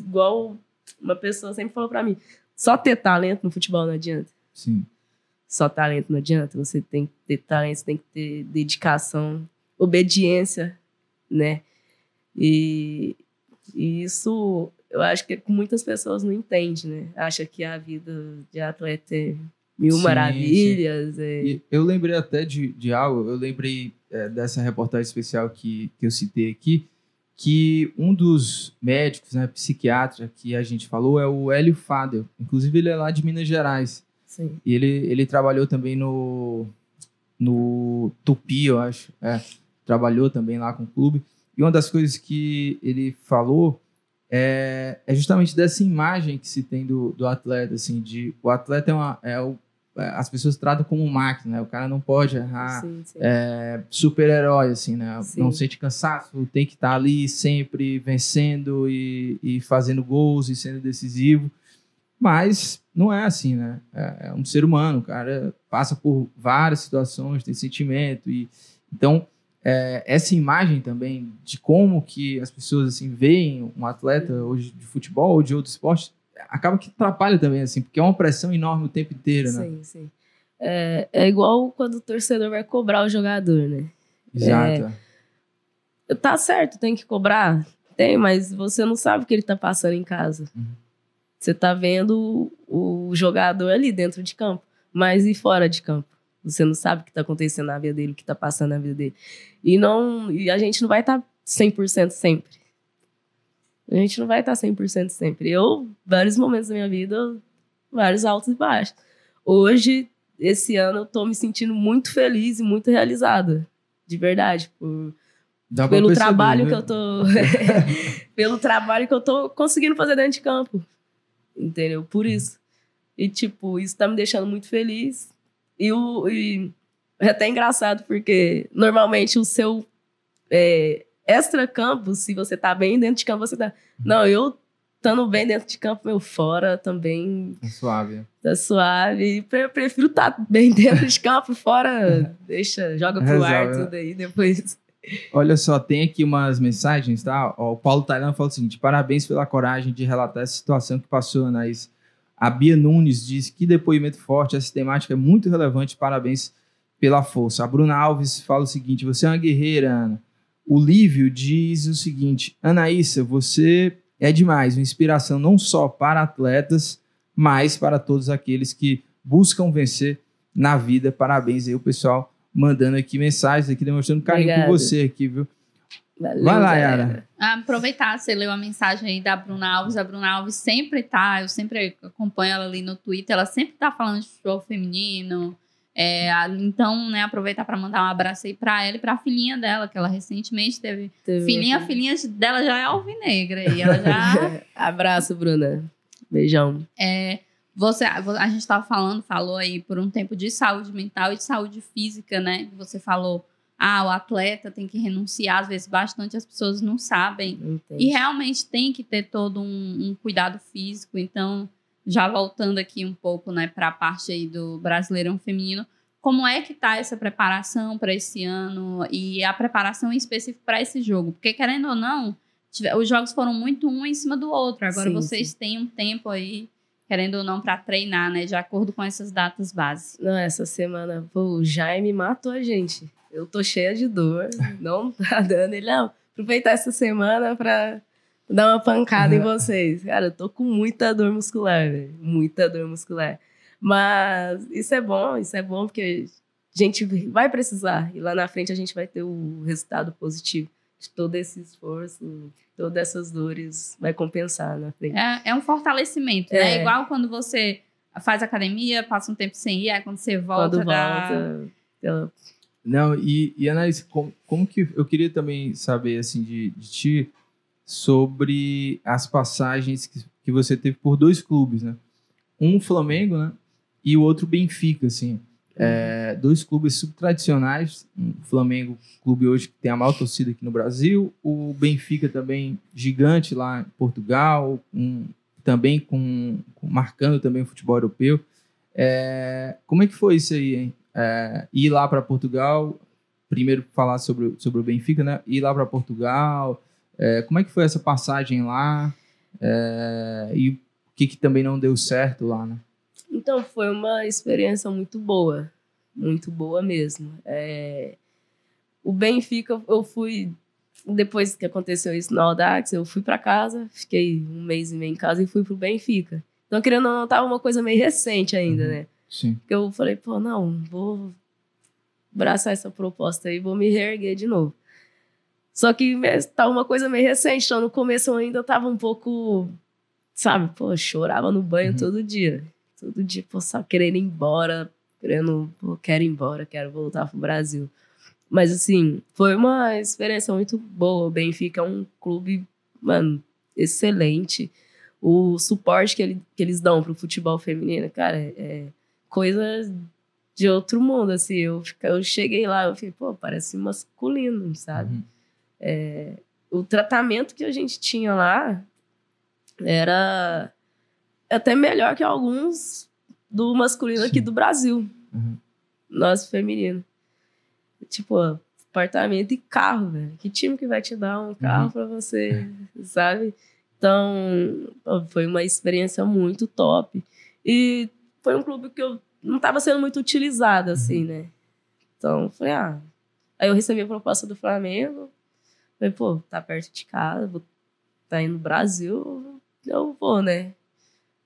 igual uma pessoa sempre falou pra mim, só ter talento no futebol não adianta. Sim. Só talento não adianta. Você tem que ter talento, você tem que ter dedicação, obediência, né? E, e isso eu acho que muitas pessoas não entendem, né? Acha que a vida de atleta é mil Sim, maravilhas. é- E eu lembrei até de, de algo, eu lembrei é, dessa reportagem especial que, que eu citei aqui, que um dos médicos, né, psiquiatra que a gente falou é o Hélio Fadel. Inclusive, ele é lá de Minas Gerais. Sim. E ele, ele trabalhou também no, no Tupi, eu acho. É, trabalhou também lá com o clube. E uma das coisas que ele falou é, é justamente dessa imagem que se tem do, do atleta, assim, de o atleta é, uma, é o, é, as pessoas tratam como máquina, né? O cara não pode errar. É, super-herói, assim, né? Sim. Não sente cansaço, tem que estar ali sempre vencendo e, e fazendo gols e sendo decisivo. Mas não é assim, né? É, é um ser humano, o cara passa por várias situações, tem sentimento e então é, essa imagem também de como que as pessoas assim veem um atleta hoje de futebol ou de outro esporte acaba que atrapalha também assim, porque é uma pressão enorme o tempo inteiro, né? Sim, sim. É, é igual quando o torcedor vai cobrar o jogador, né? Exato. Tá certo, tem que cobrar? Tem, mas você não sabe o que ele tá passando em casa. Uhum. Você tá vendo o o jogador ali dentro de campo, mas e fora de campo? Você não sabe o que tá acontecendo na vida dele, o que tá passando na vida dele. E, não, e a gente não vai estar tá 100% sempre. A gente não vai estar tá 100% sempre. Eu, vários momentos da minha vida, vários altos e baixos. Hoje, esse ano, eu tô me sentindo muito feliz e muito realizada. De verdade. Por, Dá pelo perceber, trabalho né? que eu tô pelo trabalho que eu tô conseguindo fazer dentro de campo entendeu por isso e tipo isso tá me deixando muito feliz e, o, e é até engraçado porque normalmente o seu é, extra campo se você tá bem dentro de campo você tá não eu estando bem dentro de campo meu fora também É suave. tá suave Pre- prefiro estar bem dentro de campo fora deixa joga pro ar Resolve, né? tudo aí depois Olha só, tem aqui umas mensagens, tá? Ó, o Paulo Tailan fala o seguinte: parabéns pela coragem de relatar essa situação que passou, Anaís. A Bia Nunes diz que depoimento forte, essa temática é muito relevante, parabéns pela força. A Bruna Alves fala o seguinte: você é uma guerreira, Ana. O Lívio diz o seguinte: Anaísa, você é demais, uma inspiração não só para atletas, mas para todos aqueles que buscam vencer na vida. Parabéns aí, o pessoal mandando aqui mensagens, aqui demonstrando carinho Obrigada. por você aqui, viu? Valeu, Vai lá, galera. Yara. Aproveitar, você leu a mensagem aí da Bruna Alves. A Bruna Alves sempre tá, eu sempre acompanho ela ali no Twitter, ela sempre tá falando de futebol feminino. É, a- então, né, aproveitar para mandar um abraço aí pra ela e pra filhinha dela, que ela recentemente teve. Teve Filhinha, uma- filhinha dela já é alvinegra e ela já. Abraço, Bruna. Beijão. É, você, a gente estava falando, falou aí por um tempo de saúde mental e de saúde física, né? Você falou, ah, o atleta tem que renunciar, às vezes bastante as pessoas não sabem. Tem. E realmente tem que ter todo um, um cuidado físico. Então, já voltando aqui um pouco, né, para a parte aí do Brasileirão Feminino, como é que tá essa preparação para esse ano e a preparação em específico para esse jogo? Porque querendo ou não, os jogos foram muito um em cima do outro. Agora Sim, vocês têm um tempo aí, querendo ou não, para treinar, né, de acordo com essas datas base. Não, essa semana, pô, o Jaime matou a gente. Eu tô cheia de dor, não tá dando. Ele, não, aproveitar essa semana pra dar uma pancada em vocês. Cara, eu tô com muita dor muscular, velho. Muita dor muscular. Mas isso é bom, isso é bom porque a gente vai precisar. E lá na frente a gente vai ter o resultado positivo de todo esse esforço, todas essas dores vai compensar na frente. É, é um fortalecimento, É. né? Igual quando você faz academia, passa um tempo sem ir, aí quando você volta, Quando dá- volta, ela Não, e, e como, como que eu queria também saber assim de, de ti sobre as passagens que, que você teve por dois clubes, né? Um Flamengo, né? E o outro Benfica, assim. É, dois clubes super tradicionais. O Flamengo, clube hoje que tem a maior torcida aqui no Brasil. O Benfica também gigante lá em Portugal, um- também com, com- marcando também o futebol europeu. É, como é que foi isso aí, hein? É, ir lá para Portugal, primeiro falar sobre, o- sobre o Benfica, né? Ir lá para Portugal, é, como é que foi essa passagem lá? É, e o que, que também não deu certo lá, né? Então, foi uma experiência muito boa. Muito boa mesmo. É, O Benfica, eu fui. Depois que aconteceu isso no Audax, eu fui para casa, fiquei um mês e meio em casa e fui pro Benfica. Então, querendo ou não, tava uma coisa meio recente ainda, Uhum. né? Sim. Porque eu falei, pô, não, vou abraçar essa proposta aí, vou me reerguer de novo. Só que tá uma coisa meio recente, então no começo eu ainda tava um pouco, sabe, pô, chorava no banho Uhum. todo dia. Todo dia, pô, só querendo ir embora, querendo, pô, quero ir embora, quero voltar pro Brasil. Mas assim, foi uma experiência muito boa. O Benfica é um clube, mano, excelente. O suporte que, ele, que eles dão pro futebol feminino, cara, é, é coisa de outro mundo, assim. Eu, eu cheguei lá, eu falei, pô, parece masculino, sabe? Uhum. o tratamento que a gente tinha lá era até melhor que alguns do masculino aqui Sim. do Brasil, Uhum. nosso feminino. Tipo, apartamento e carro, velho. Que time que vai te dar um carro Uhum. pra você, sabe? Então, foi uma experiência muito top. E foi um clube que eu não estava sendo muito utilizado, assim, né? Então, falei, ah. Aí eu recebi a proposta do Flamengo. Falei, pô, tá perto de casa, vou, tá indo no Brasil, eu vou, né?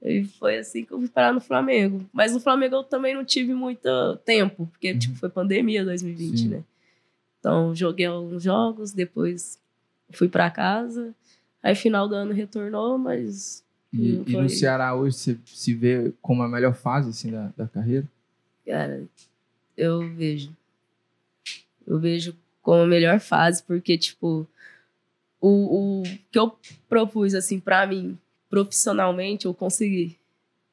E foi assim que eu fui parar no Flamengo. Mas no Flamengo eu também não tive muito tempo, porque Uhum. tipo, foi pandemia 2020, Sim. né? Então joguei alguns jogos, depois fui pra casa. Aí final do ano retornou, mas E, e no. Ceará hoje você se vê como a melhor fase assim, da, da carreira? Cara, eu vejo. Eu vejo como a melhor fase, porque, tipo, o, o que eu propus, assim, pra mim, profissionalmente, eu consegui.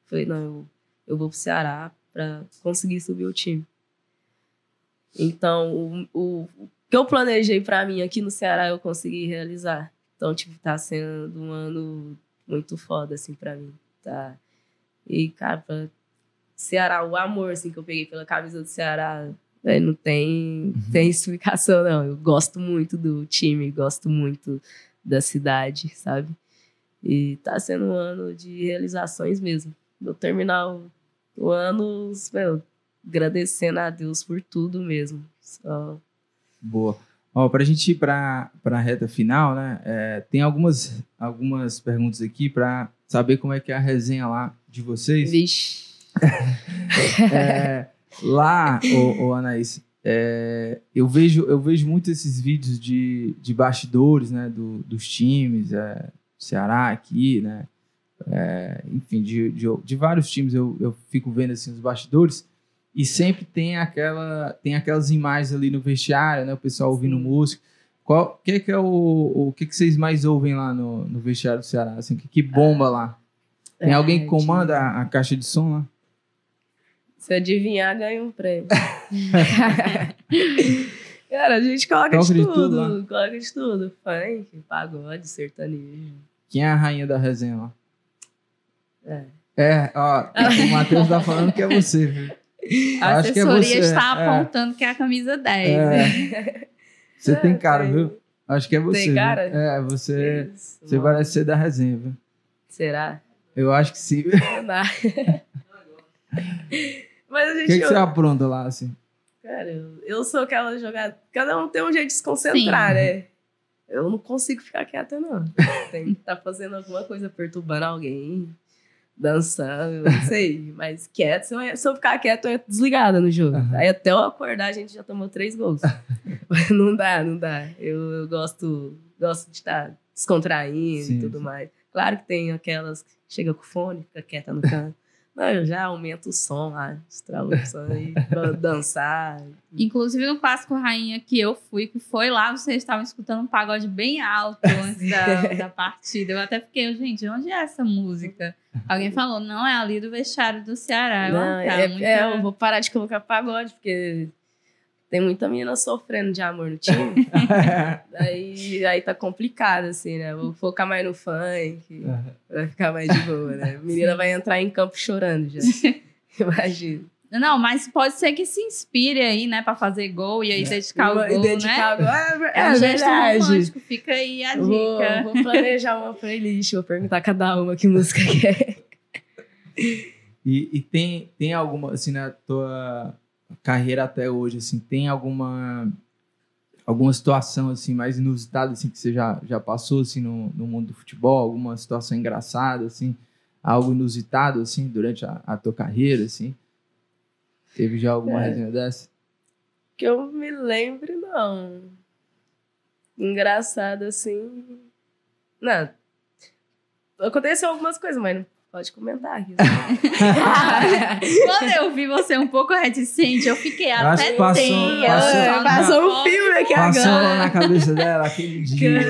Falei, não, eu, eu vou pro Ceará pra conseguir subir o time. Então, o, o, que eu planejei pra mim aqui no Ceará, eu consegui realizar. Então, tipo, tá sendo um ano muito foda, assim, pra mim. Tá? E, cara, pra Ceará, o amor, assim, que eu peguei pela camisa do Ceará, velho, não tem, tem explicação, não. Eu gosto muito do time, gosto muito da cidade, sabe? E tá sendo um ano de realizações mesmo. Vou terminar o, o ano, meu, agradecendo a Deus por tudo mesmo. Só Boa. Ó, pra gente ir pra, pra reta final, né? é, tem algumas, algumas perguntas aqui pra saber como é que é a resenha lá de vocês. Vixe. É, lá, ô, ô Anaís, é, eu, vejo, eu vejo muito esses vídeos de, de bastidores, né? do- dos times, é, Ceará aqui, né? é, enfim, de, de, de vários times eu, eu fico vendo assim os bastidores e sempre tem aquela tem aquelas imagens ali no vestiário, né? O pessoal ouvindo Sim. música. Qual que que é o, o que que vocês mais ouvem lá no, no vestiário do Ceará? Assim, que, que bomba lá? Tem alguém que É, comanda a, a caixa de som lá? Se adivinhar, ganha um prêmio. Cara, a gente coloca Coloca de de tudo. tudo coloca de tudo. Funk, pagode, sertanejo. Quem é a rainha da resenha lá? É. É, ó, o Matheus tá falando que é você, viu? A Acho é assessoria você, está é. apontando que é a camisa 10. né? É. Você tem cara, viu? Acho que é você. Tem viu? cara? É, você, Isso, você mano. parece ser da resenha, viu? Será? Eu acho que sim. O Não dá. Mas a gente. que, que você apronta lá, assim? Cara, eu, eu sou aquela jogada. Cada um tem um jeito de se concentrar, Sim. né? Eu não consigo ficar quieta, não. Tem que estar fazendo alguma coisa perturbando alguém, dançando, não sei. Mas quieto, se eu, se eu ficar quieto, eu ia desligada no jogo. Aham. Aí até eu acordar, a gente já tomou três gols. não dá, não dá. Eu, eu gosto, gosto de estar descontraindo Sim, e tudo sim. mais. Claro que tem aquelas que chega com o fone, fica quieta no canto. Não, eu já aumento o som lá, estralo o som aí pra dançar. Inclusive no Clássico Rainha que eu fui, que foi lá, vocês estavam escutando um pagode bem alto antes da, da partida. Eu até fiquei, gente, onde é essa música? Alguém falou, não, é ali do vestiário do Ceará. Eu, Não, "Ah, tá, é, muita- é, eu vou parar de colocar pagode, porque tem muita menina sofrendo de amor no time. aí, aí tá complicado, assim, né? Vou focar mais no funk, vai ficar mais de boa, né? A menina vai entrar em campo chorando já. Imagina. Não, mas pode ser que se inspire aí, né, pra fazer gol e aí dedicar o E gol, dedicar né? o gol. É, É, é um gesto verdade. romântico, fica aí a Vou, dica. vou planejar uma playlist, vou perguntar cada uma que música que é. E, e tem, tem alguma, assim, na tua carreira até hoje, assim, tem alguma alguma situação, assim, mais inusitada, assim, que você já, já passou, assim, no, no mundo do futebol? Alguma situação engraçada, assim? Algo inusitado, assim, durante a, a tua carreira, assim? Teve já alguma É. resenha dessa? Que eu me lembre, não. engraçado assim. Não. Aconteceu algumas coisas, mas não pode comentar aqui. Quando eu vi você um pouco reticente, eu fiquei acho até passou- tensa. passou- Passou um filme aqui Passou agora. na cabeça dela aquele dia.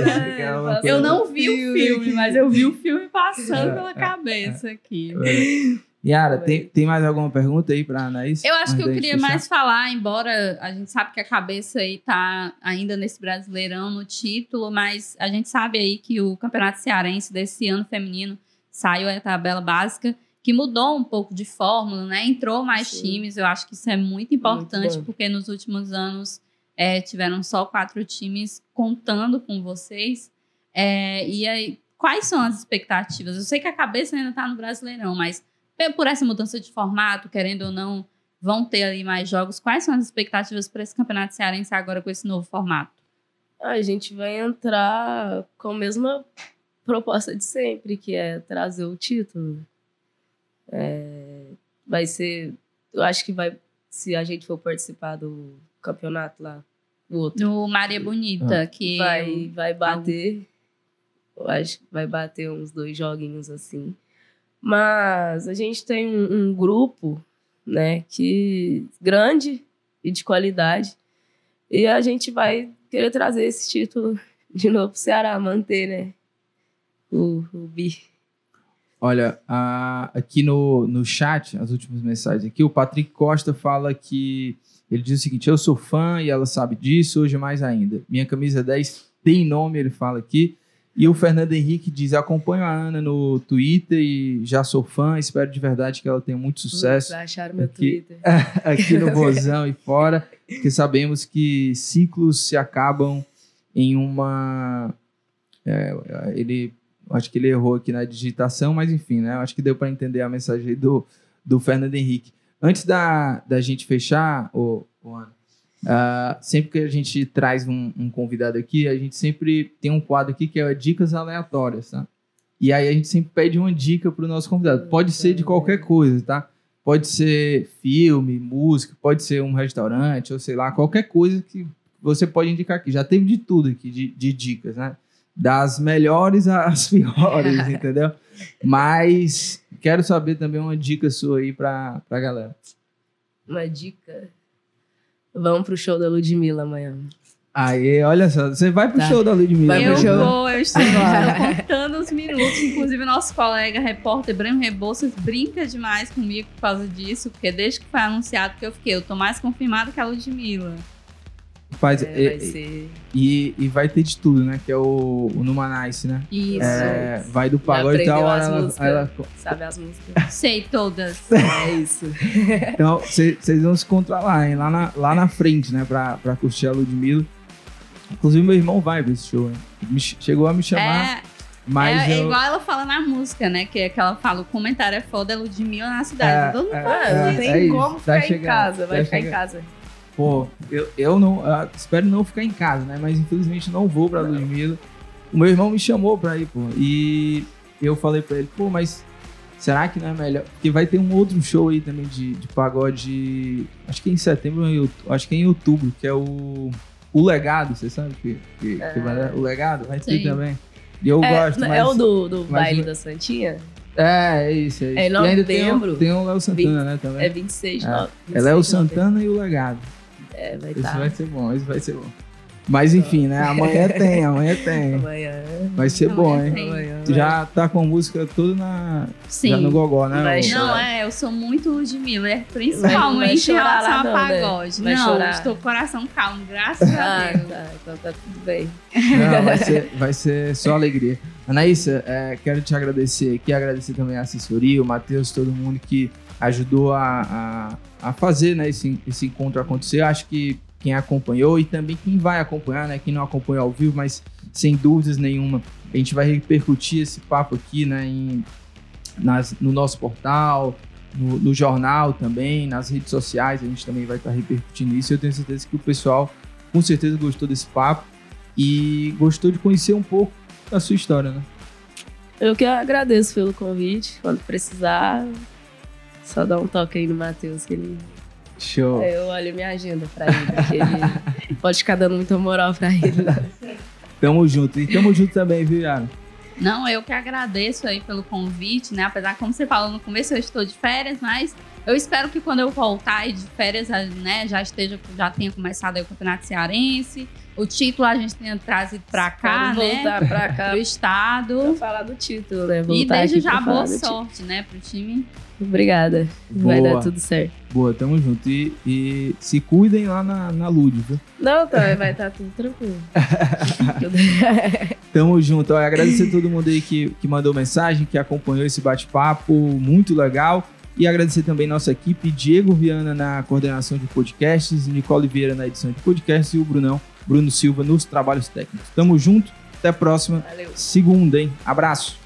Passou- Eu não vi o filme, mas eu vi o filme passando É, pela é, cabeça aqui. É. Yara, tem, tem mais alguma pergunta aí pra Anaís? Eu acho que eu queria fechar? mais falar, embora a gente sabe que a cabeça aí tá ainda nesse Brasileirão no título, mas a gente sabe aí que o Campeonato Cearense desse ano feminino saiu a tabela básica que mudou um pouco de fórmula, né? Entrou mais Sim. times. Eu acho que isso é muito importante bom. porque nos últimos anos é, tiveram só quatro times contando com vocês. É, e aí, quais são as expectativas? Eu sei que a cabeça ainda tá no Brasileirão, mas por essa mudança de formato, querendo ou não, vão ter ali mais jogos. Quais são as expectativas para esse campeonato cearense agora com esse novo formato? A gente vai entrar com a mesma proposta de sempre, que é trazer o título. É, vai ser. Eu acho que vai. Se a gente for participar do campeonato lá, o outro, No Maria Bonita, que vai, vai bater. Eu acho que vai bater uns dois joguinhos assim. Mas a gente tem um, um grupo, né, que grande e de qualidade. E a gente vai querer trazer esse título de novo pro Ceará, manter, né? O, o bi. Olha, a- aqui no, no chat, as últimas mensagens aqui, o Patrick Costa fala que ele diz o seguinte: Eu sou fã e ela sabe disso, hoje mais ainda. Minha camisa 10 tem nome, ele fala aqui. E o Fernando Henrique diz: Acompanho a Ana no Twitter e já sou fã, espero de verdade que ela tenha muito sucesso Vai achar meu Aqui. Twitter. aqui no Bozão e fora, porque sabemos que ciclos se acabam em uma. é, ele, acho que ele errou aqui na digitação, mas enfim, né? Acho que deu para entender a mensagem aí do, do Fernando Henrique. Antes da, da gente fechar, ô, ô Ana, ah, sempre que a gente traz um, um convidado aqui, a gente sempre tem um quadro aqui que é dicas aleatórias, tá? E aí a gente sempre pede uma dica para o nosso convidado. Pode ser de qualquer coisa, tá? Pode ser filme, música, pode ser um restaurante, ou sei lá, qualquer coisa que você pode indicar aqui. Já teve de tudo aqui, de, de dicas, né? Das melhores às piores, entendeu? Mas quero saber também uma dica sua aí pra, pra galera. Uma dica. Vamos pro show da Ludmilla amanhã. Aí, olha só, você vai pro Tá. show da Ludmilla. Vai Eu show. vou, eu estou, contando os minutos. Inclusive, nosso colega repórter Breno Rebouças brinca demais comigo por causa disso, porque desde que foi anunciado que eu fiquei, eu tô mais confirmada que a Ludmilla. Faz, É, e, vai ser. e, e vai ter de tudo, né? Que é o, o Numanice, né? Isso. É, vai do pagode e tal. as Ela, músicas. ela- Sabe as músicas? Sei todas. É isso. então, vocês vão se encontrar lá, hein? Lá na, lá na frente, né? Pra, pra curtir a Ludmilla. Inclusive, meu irmão vai pra esse show, né? Me ch- chegou a me chamar, É, mas é, é eu... igual ela fala na música, né? Que é que ela fala, o comentário é foda, é Ludmilla na cidade. Todo mundo é, é, não tem é como ficar em casa. Vai ficar em chegando. casa. Pô, eu, eu não. eu espero não ficar em casa, né? Mas infelizmente não vou pra Ludmilla. O meu irmão me chamou pra ir, pô. E eu falei pra ele, pô, mas será que não é melhor? Porque vai ter um outro show aí também de, de pagode. Acho que é em setembro, acho que é em outubro, que é o. O Legado, você sabe que, que, que vai? O Legado vai ter Sim. também. E eu É, gosto, não- mas. é o do, do baile da Santinha? É, é isso, é isso. É em ainda tem, o- novembro. tem o Léo Santana, né, também. É 26 de É. nove- É Léo 26 de novembro. Santana e o Legado. É, vai Esse estar. vai ser bom, esse vai ser bom. Mas enfim, né? Amanhã tem, amanhã tem. Amanhã. Vai ser Amanhã bom, hein? tem. Amanhã. Tu já tá com a música toda na, Sim. já no gogó, né? Vai. Não, é, eu sou muito Ludmilla, Vai principalmente em relação a não, né? pagode. Vai não, chorar. estou com o coração calmo, graças a Ah, Deus. tá. Então tá tudo bem. Não, vai ser, vai ser só alegria. Anaísa, é, quero te agradecer aqui, agradecer também a assessoria, o Matheus, todo mundo que ajudou a, a, a fazer né, esse, esse encontro acontecer. Acho que quem acompanhou e também quem vai acompanhar, né? Quem não acompanhou ao vivo, mas sem dúvidas nenhuma, a gente vai repercutir esse papo aqui, né? Em, nas, no nosso portal, no, no jornal também, nas redes sociais, a gente também vai estar repercutindo isso. Eu tenho certeza que o pessoal com certeza gostou desse papo e gostou de conhecer um pouco da sua história, né? Eu que agradeço pelo convite. Quando precisar, só dá um toque aí no Matheus, que ele. Show. Eu olho minha agenda pra ele, porque ele pode ficar dando muita moral pra ele. Tamo junto. E tamo junto também, viu, Yara? Não, eu que agradeço aí pelo convite, né? Apesar como você falou no começo, eu estou de férias, mas eu espero que quando eu voltar aí de férias, né, já esteja, já tenha começado aí o Campeonato Cearense. O título a gente tenha trazido pra cá, né? voltar pra cá Pro estado. pra falar do título, né? E Voltar desde aqui já boa sorte, né, pro time. Obrigada. Vai Boa. dar tudo certo. Boa, tamo junto. E, e se cuidem lá na, na Lud, viu? Não, tá, vai estar tudo tranquilo. Tamo junto. Ó, agradecer a todo mundo aí que, que mandou mensagem, que acompanhou esse bate-papo, muito legal. E agradecer também nossa equipe, Diego Viana na coordenação de podcasts, Nicole Vieira na edição de podcasts e o Brunão, Bruno Silva nos trabalhos técnicos. Tamo junto, até a próxima Valeu. segunda, hein? Abraço.